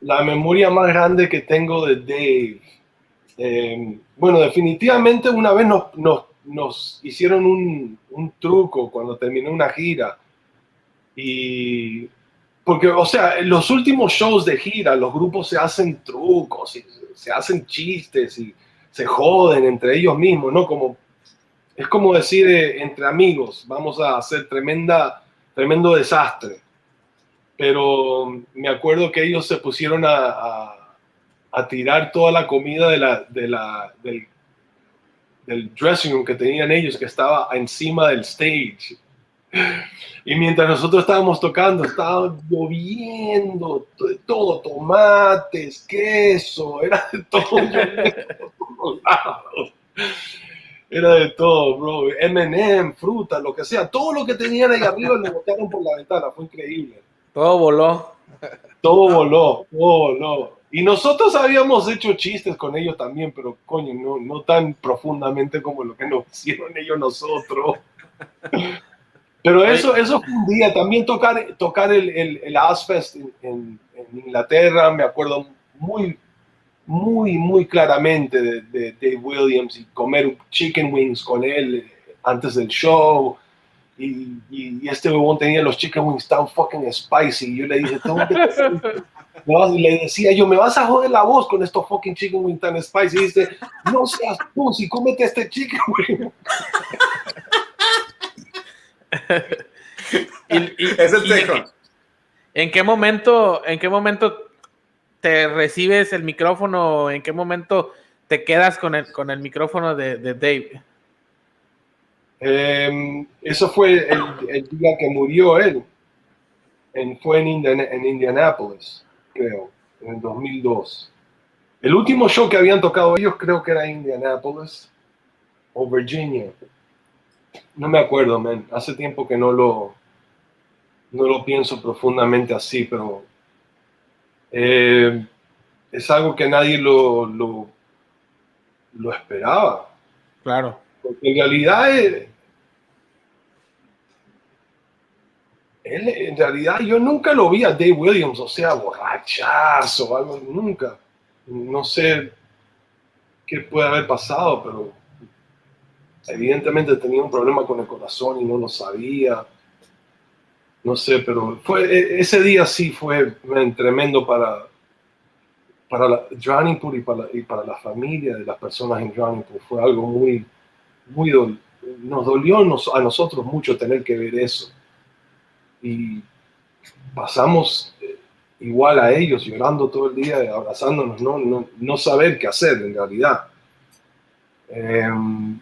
la memoria más grande que tengo de Dave. Eh, bueno, definitivamente una vez nos, hicieron un, un, truco cuando terminó una gira. Y. Porque, o sea, en los últimos shows de gira, los grupos se hacen trucos y se hacen chistes y se joden entre ellos mismos, ¿no? Como. Es como decir eh, entre amigos, vamos a hacer tremenda, tremendo desastre pero me acuerdo que ellos se pusieron a, a, tirar toda la comida de la, de la, del, del, dressing room que tenían ellos, que estaba encima del stage. Y mientras nosotros estábamos tocando, estaba lloviendo, todo, tomates, queso, era de (laughs) todo. era de todo, bro. M&M, fruta, lo que sea. Todo lo que tenían ahí arriba lo botaron por la ventana. Fue increíble. Todo voló. Todo voló, todo voló. Y nosotros habíamos hecho chistes con ellos también, pero coño, no, no tan profundamente como lo que nos hicieron ellos nosotros. Pero eso, eso fue un día. También tocar, tocar el, el, el Asfest en, Inglaterra, me acuerdo muy, muy, muy claramente de, de Dave Williams y comer chicken wings con él antes del show y, y, este huevón tenía los chicken wings tan fucking spicy. Y yo le dije, (laughs) y le decía yo, me vas a joder la voz con estos fucking chicken wings tan spicy. Y dice, no seas pussy, cómete este chicken wing. (laughs) y, (laughs) es el en, ¿En qué momento, en qué momento te recibes el micrófono? ¿En qué momento te quedas con el, con el micrófono de, de Dave? Em, eso fue el, día que murió él. En, fue en, en Indianapolis, creo, en el 2002. El último show que habían tocado ellos creo que era Indianapolis o Virginia. No me acuerdo, man. Hace tiempo que no lo, no lo pienso profundamente así, pero eh, es algo que nadie lo, lo, lo esperaba. Claro. Porque en realidad eh, él, en realidad yo nunca lo vi a Dave Williams, o sea, borrachazo o algo, nunca. No sé qué puede haber pasado, pero evidentemente tenía un problema con el corazón y no lo sabía. No sé, pero fue, e, ese día sí fue tremendo para, para la, y para, y para la familia de las personas en Pool. Fue algo muy, muy, nos dolió a nosotros mucho tener que ver eso y pasamos eh, igual a ellos, llorando todo el día, abrazándonos, no, no, no saber qué hacer en realidad. Em,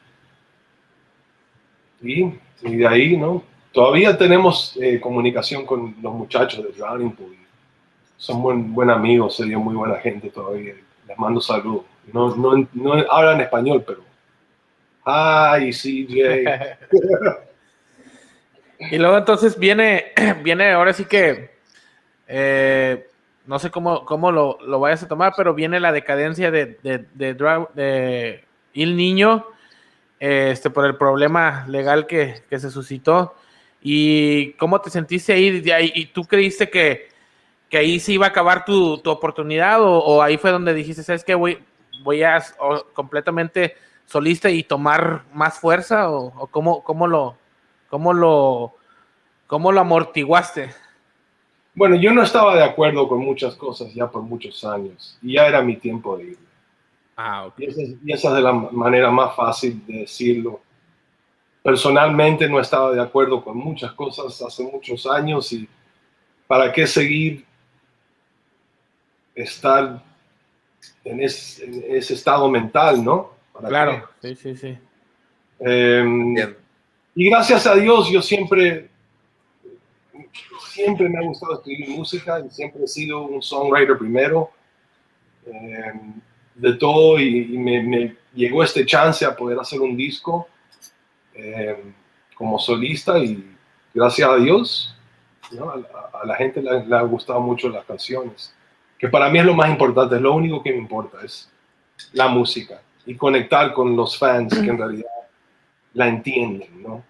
y, de ahí, ¿no? Todavía tenemos eh, comunicación con los muchachos de Drowning Pool. Son buen, buen amigos, serían muy buena gente todavía. Les mando saludos. No, no, no hablan español, pero... Ay, CJ. (laughs) Y luego entonces viene, (clears throat) viene ahora sí que, eh, no sé cómo, cómo lo, lo, vayas a tomar, pero viene la decadencia de, de, de, Il Niño, este, por el problema legal que, que, se suscitó. ¿Y cómo te sentiste ahí? ¿Y tú creíste que, que ahí se iba a acabar tu, tu oportunidad? O, ahí fue donde dijiste, ¿sabes qué? Voy, a completamente solista y tomar más fuerza? ¿O, o cómo, cómo, lo, ¿Cómo lo, cómo lo amortiguaste? Bueno, yo no estaba de acuerdo con muchas cosas ya por muchos años y ya era mi tiempo de irme. Ah, y, esa, es de la manera más fácil de decirlo. Personalmente no estaba de acuerdo con muchas cosas hace muchos años y para qué seguir estar en, ese estado mental, ¿no? claro, sí, sí, sí. Eh, y gracias a Dios yo siempre, siempre me ha gustado escribir música y siempre he sido un songwriter primero eh, de todo y, me, llegó este chance a poder hacer un disco eh, como solista y gracias a Dios A, la, gente le, le, ha gustado mucho las canciones, que para mí es lo más importante, es lo único que me importa, es la música y conectar con los fans que en realidad la entienden, ¿no?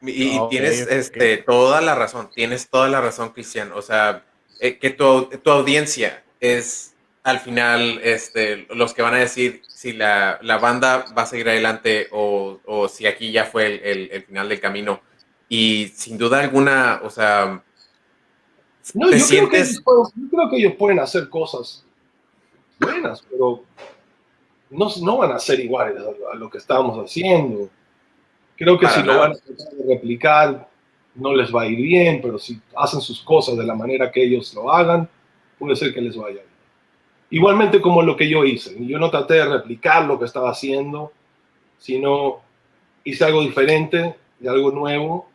Y, tienes este, toda la razón, tienes toda la razón, Cristian. O sea, eh, que tu, tu, audiencia es al final este, los que van a decir si la, la banda va a seguir adelante o, o si aquí ya fue el, el, final del camino. Y sin duda alguna, o sea, no, yo, creo que ellos, yo creo que ellos pueden hacer cosas buenas, pero no, no van a ser iguales a, lo que estábamos haciendo. Creo que si lo van a replicar, no les va a ir bien, pero si hacen sus cosas de la manera que ellos lo hagan, puede ser que les vaya bien. Igualmente como lo que yo hice. Yo no traté de replicar lo que estaba haciendo, sino hice algo diferente, y algo nuevo,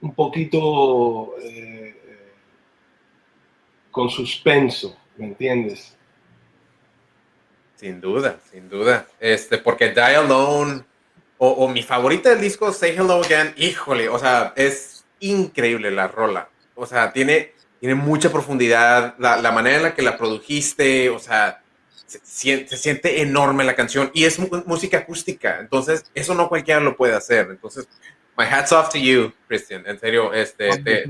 un poquito eh, con suspenso, ¿me entiendes? Sin duda, sin duda. Este, porque Die Alone o, mi favorita del disco, Say Hello Again, híjole, o sea, es increíble la rola. O sea, tiene, tiene mucha profundidad, la, manera en la que la produjiste, o sea, se, se, siente enorme la canción y es música acústica, entonces eso no cualquiera lo puede hacer. Entonces, my hats off to you, Christian, en serio, este, te,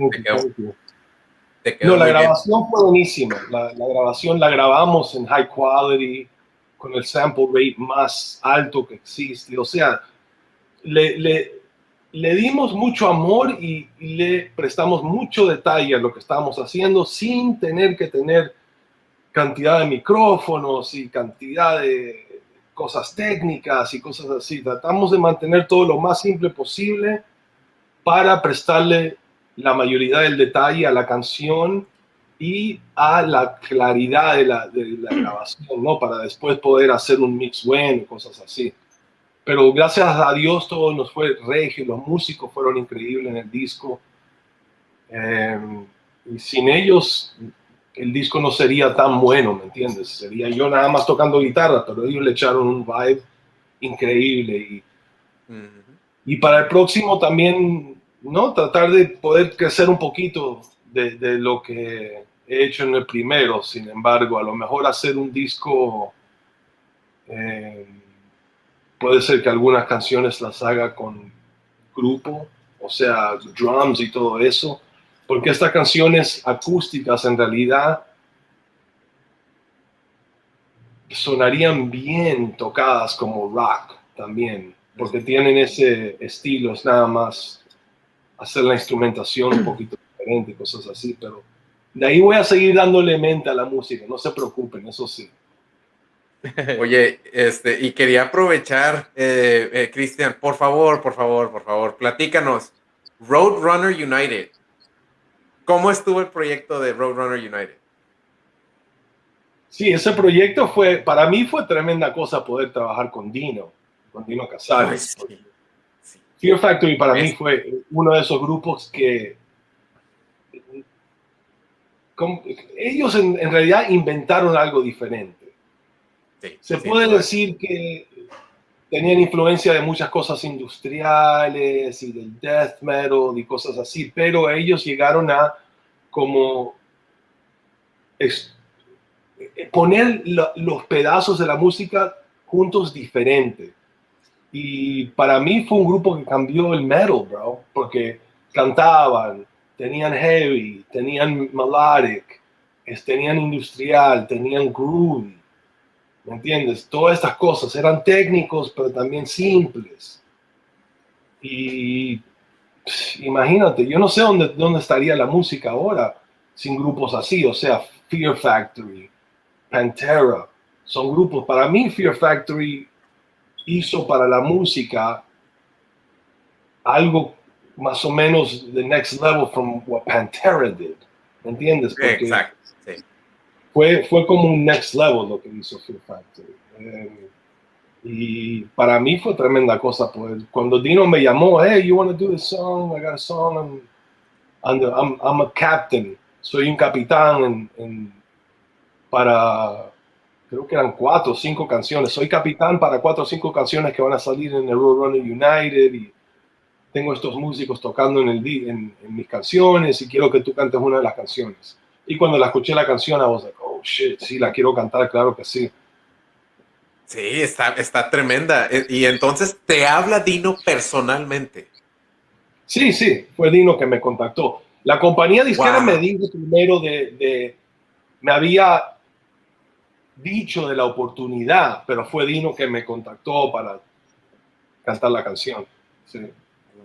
quedó, no, la grabación fue buenísima, la, la grabación la grabamos en high quality con el sample rate más alto que existe. O sea, le, le, le dimos mucho amor y, le prestamos mucho detalle a lo que estábamos haciendo sin tener que tener cantidad de micrófonos y cantidad de cosas técnicas y cosas así. Tratamos de mantener todo lo más simple posible para prestarle la mayoría del detalle a la canción y a la claridad de la, de la grabación, ¿no? Para después poder hacer un mix bueno cosas así. Pero gracias a Dios todo nos fue regio, los músicos fueron increíbles en el disco. Em, y sin ellos el disco no sería tan bueno, ¿me entiendes? Sería yo nada más tocando guitarra, pero ellos le echaron un vibe increíble. Y, y para el próximo también, ¿no? Tratar de poder crecer un poquito de, de, lo que he hecho en el primero, sin embargo, a lo mejor hacer un disco, eh, puede ser que algunas canciones las haga con grupo, o sea, drums y todo eso, porque estas canciones acústicas en realidad sonarían bien tocadas como rock también, porque tienen ese estilo, es nada más hacer la instrumentación un poquito diferente cosas así, pero de ahí voy a seguir dándole mente a la música, no se preocupen, eso sí. Oye, este, y quería aprovechar, eh, eh, Cristian, por favor, por favor, por favor, platícanos. Roadrunner United. ¿Cómo estuvo el proyecto de Roadrunner United? Sí, ese proyecto fue, para mí fue tremenda cosa poder trabajar con Dino, con Dino Casares. Fear Factory para mí fue uno de esos grupos que ellos en, realidad inventaron algo diferente. Se puede decir que tenían influencia de muchas cosas industriales y del death metal y cosas así, pero ellos llegaron a como poner los pedazos de la música juntos diferente. Y para mí fue un grupo que cambió el metal, bro, porque cantaban, tenían heavy, tenían melodic, tenían industrial, tenían groovy. ¿Me entiendes? Todas estas cosas eran técnicos, pero también simples. Y imagínate, yo no sé dónde, dónde estaría la música ahora sin grupos así, o sea, Fear Factory, Pantera, son grupos, para mí Fear Factory hizo para la música algo más o menos the next level from what Pantera did. ¿Me entiendes? Exacto. Fue, fue como un next level lo que hizo Fear Factory. Eh, y para mí fue tremenda cosa. Pues, cuando Dino me llamó, hey, you want to do this song? I got a song. I'm, I'm, I'm, a captain. Soy un capitán en, en, para, creo que eran cuatro o cinco canciones. Soy capitán para cuatro o cinco canciones que van a salir en el Roadrunner United. Y, tengo estos músicos tocando en, el, en, en mis canciones y quiero que tú cantes una de las canciones. Y cuando la escuché la canción, I was like, shit, sí, la quiero cantar, claro que sí. Sí, está, está tremenda. E, y entonces, ¿te habla Dino personalmente? Sí, sí, fue Dino que me contactó. La compañía disquera me dijo primero de, de, me había dicho de la oportunidad, pero fue Dino que me contactó para cantar la canción. Sí.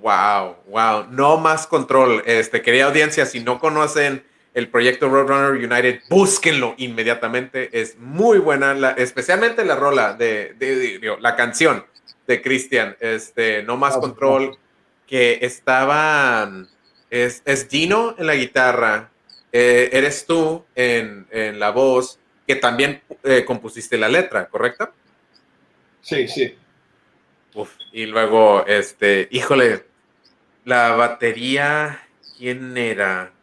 Wow, wow. No más control. Este, querida audiencia, si no conocen el proyecto Roadrunner United, búsquenlo inmediatamente. Es muy buena, la, especialmente la rola de, de, la canción de Cristian, este, No Más Control, que estaba, es, es Dino en la guitarra, eh, eres tú en, en, la voz, que también eh, compusiste la letra, ¿correcto? Sí, sí. Uf, y luego, este, híjole, la batería, ¿quién era?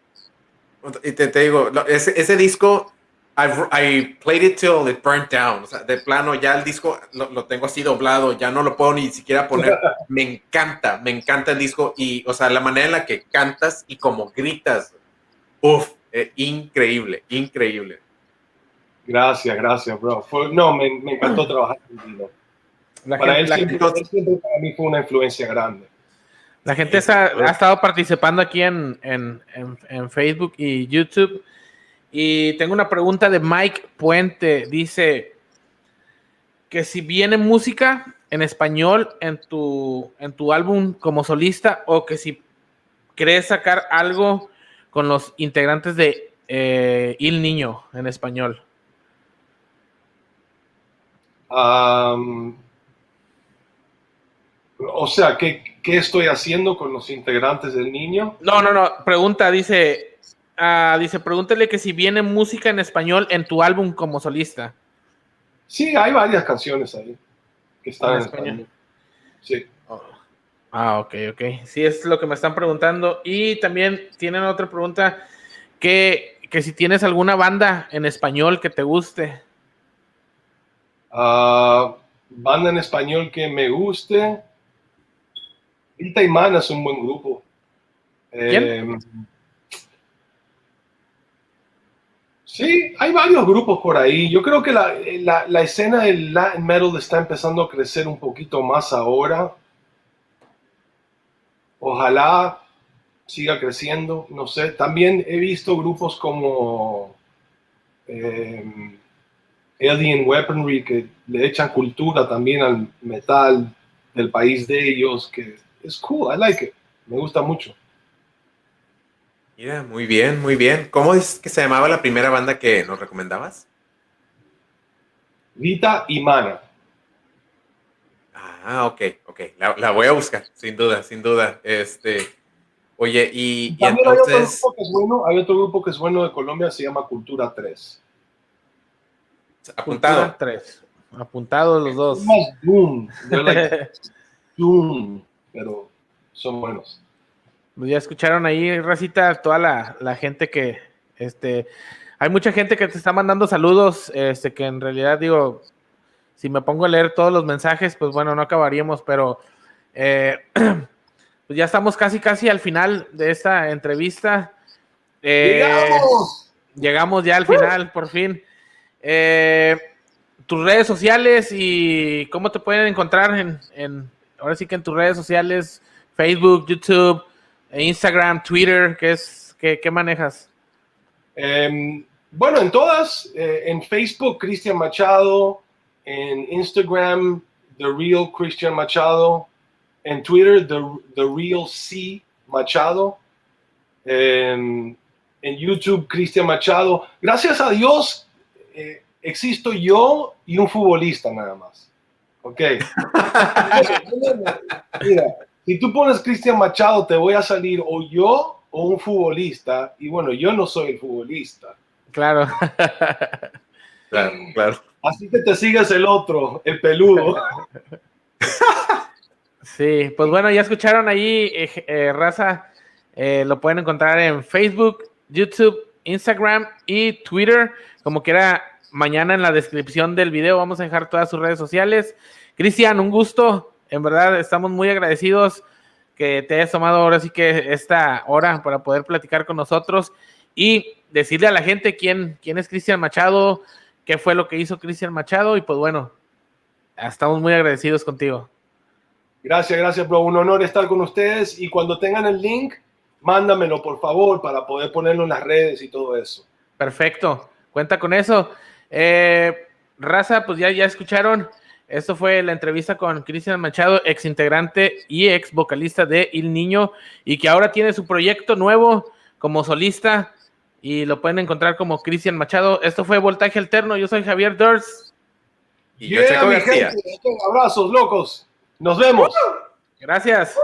Y te, te digo, ese, ese disco, I, played it till it burnt down. O sea, de plano, ya el disco lo, lo, tengo así doblado, ya no lo puedo ni siquiera poner. (laughs) Me encanta, me encanta el disco y, o sea, la manera en la que cantas y como gritas, uff, eh, increíble, increíble. Gracias, gracias, bro. Fue, no, me, me, encantó trabajar contigo. Para gente, él, siempre, siempre para mí fue una influencia grande. La gente está, ha estado participando aquí en, en, en, en, Facebook y YouTube. Y tengo una pregunta de Mike Puente. Dice que si viene música en español en tu, en tu álbum como solista o que si crees sacar algo con los integrantes de eh, Il Niño en español. Um, o sea, ¿qué, ¿qué, estoy haciendo con los integrantes del niño? No, no, no. Pregunta, dice, uh, dice, pregúntale que si viene música en español en tu álbum como solista. Sí, hay varias canciones ahí que están en, español. español. Sí. Oh. Ah, ok, ok. Sí, es lo que me están preguntando. Y también tienen otra pregunta, que, que si tienes alguna banda en español que te guste. Uh, banda en español que me guste. Vita y Mana es un buen grupo. ¿Quién? Eh, sí, hay varios grupos por ahí. Yo creo que la, la, la, escena del Latin Metal está empezando a crecer un poquito más ahora. Ojalá siga creciendo, no sé. También he visto grupos como eh, Alien Weaponry que le echan cultura también al metal del país de ellos, que es cool, I like it. Me gusta mucho. Mira, muy bien, muy bien. ¿Cómo es que se llamaba la primera banda que nos recomendabas? Vita y Mana. Ah, ok, ok. La, la, voy a buscar, sin duda, sin duda. Este, oye, y, y entonces... Hay otro, grupo que es bueno, hay otro grupo que es bueno de Colombia, se llama Cultura 3. Apuntado. Cultura 3. Apuntados los dos. Doom. Like (laughs) Doom pero son buenos. Pues ya escucharon ahí, Racita, toda la, la, gente que, este, hay mucha gente que te está mandando saludos, este, que en realidad digo, si me pongo a leer todos los mensajes, pues bueno, no acabaríamos, pero eh, (clears throat) pues ya estamos casi, casi al final de esta entrevista. Eh, ¡Llegamos! Llegamos ya al final, por fin. Eh, tus redes sociales y cómo te pueden encontrar en, en ahora sí que en tus redes sociales, Facebook, YouTube, Instagram, Twitter, ¿qué, es, qué, qué manejas? Eh, bueno, en todas, eh, en Facebook, Cristian Machado, en Instagram, The Real Christian Machado, en Twitter, The, The Real C Machado, en, en YouTube, Cristian Machado. Gracias a Dios, eh, existo yo y un futbolista nada más. Ok. Mira, si tú pones Cristian Machado, te voy a salir o yo o un futbolista. Y bueno, yo no soy el futbolista. Claro. claro, claro. Así que te sigues el otro, el peludo. Sí, pues bueno, ya escucharon ahí, eh, eh, raza. Eh, lo pueden encontrar en Facebook, YouTube, Instagram y Twitter. Como quiera, mañana en la descripción del video vamos a dejar todas sus redes sociales. Cristian, un gusto. En verdad, estamos muy agradecidos que te hayas tomado ahora sí que esta hora para poder platicar con nosotros y decirle a la gente quién, quién es Cristian Machado, qué fue lo que hizo Cristian Machado y pues bueno, estamos muy agradecidos contigo. Gracias, gracias, bro. Un honor estar con ustedes y cuando tengan el link, mándamelo por favor para poder ponerlo en las redes y todo eso. Perfecto, cuenta con eso. Eh, raza, pues ya, ya escucharon. Esto fue la entrevista con Cristian Machado, ex integrante y ex vocalista de Il Niño, y que ahora tiene su proyecto nuevo como solista y lo pueden encontrar como Cristian Machado. Esto fue Voltaje Alterno. Yo soy Javier Durs. Y yo Abrazos, locos. Nos vemos. Gracias.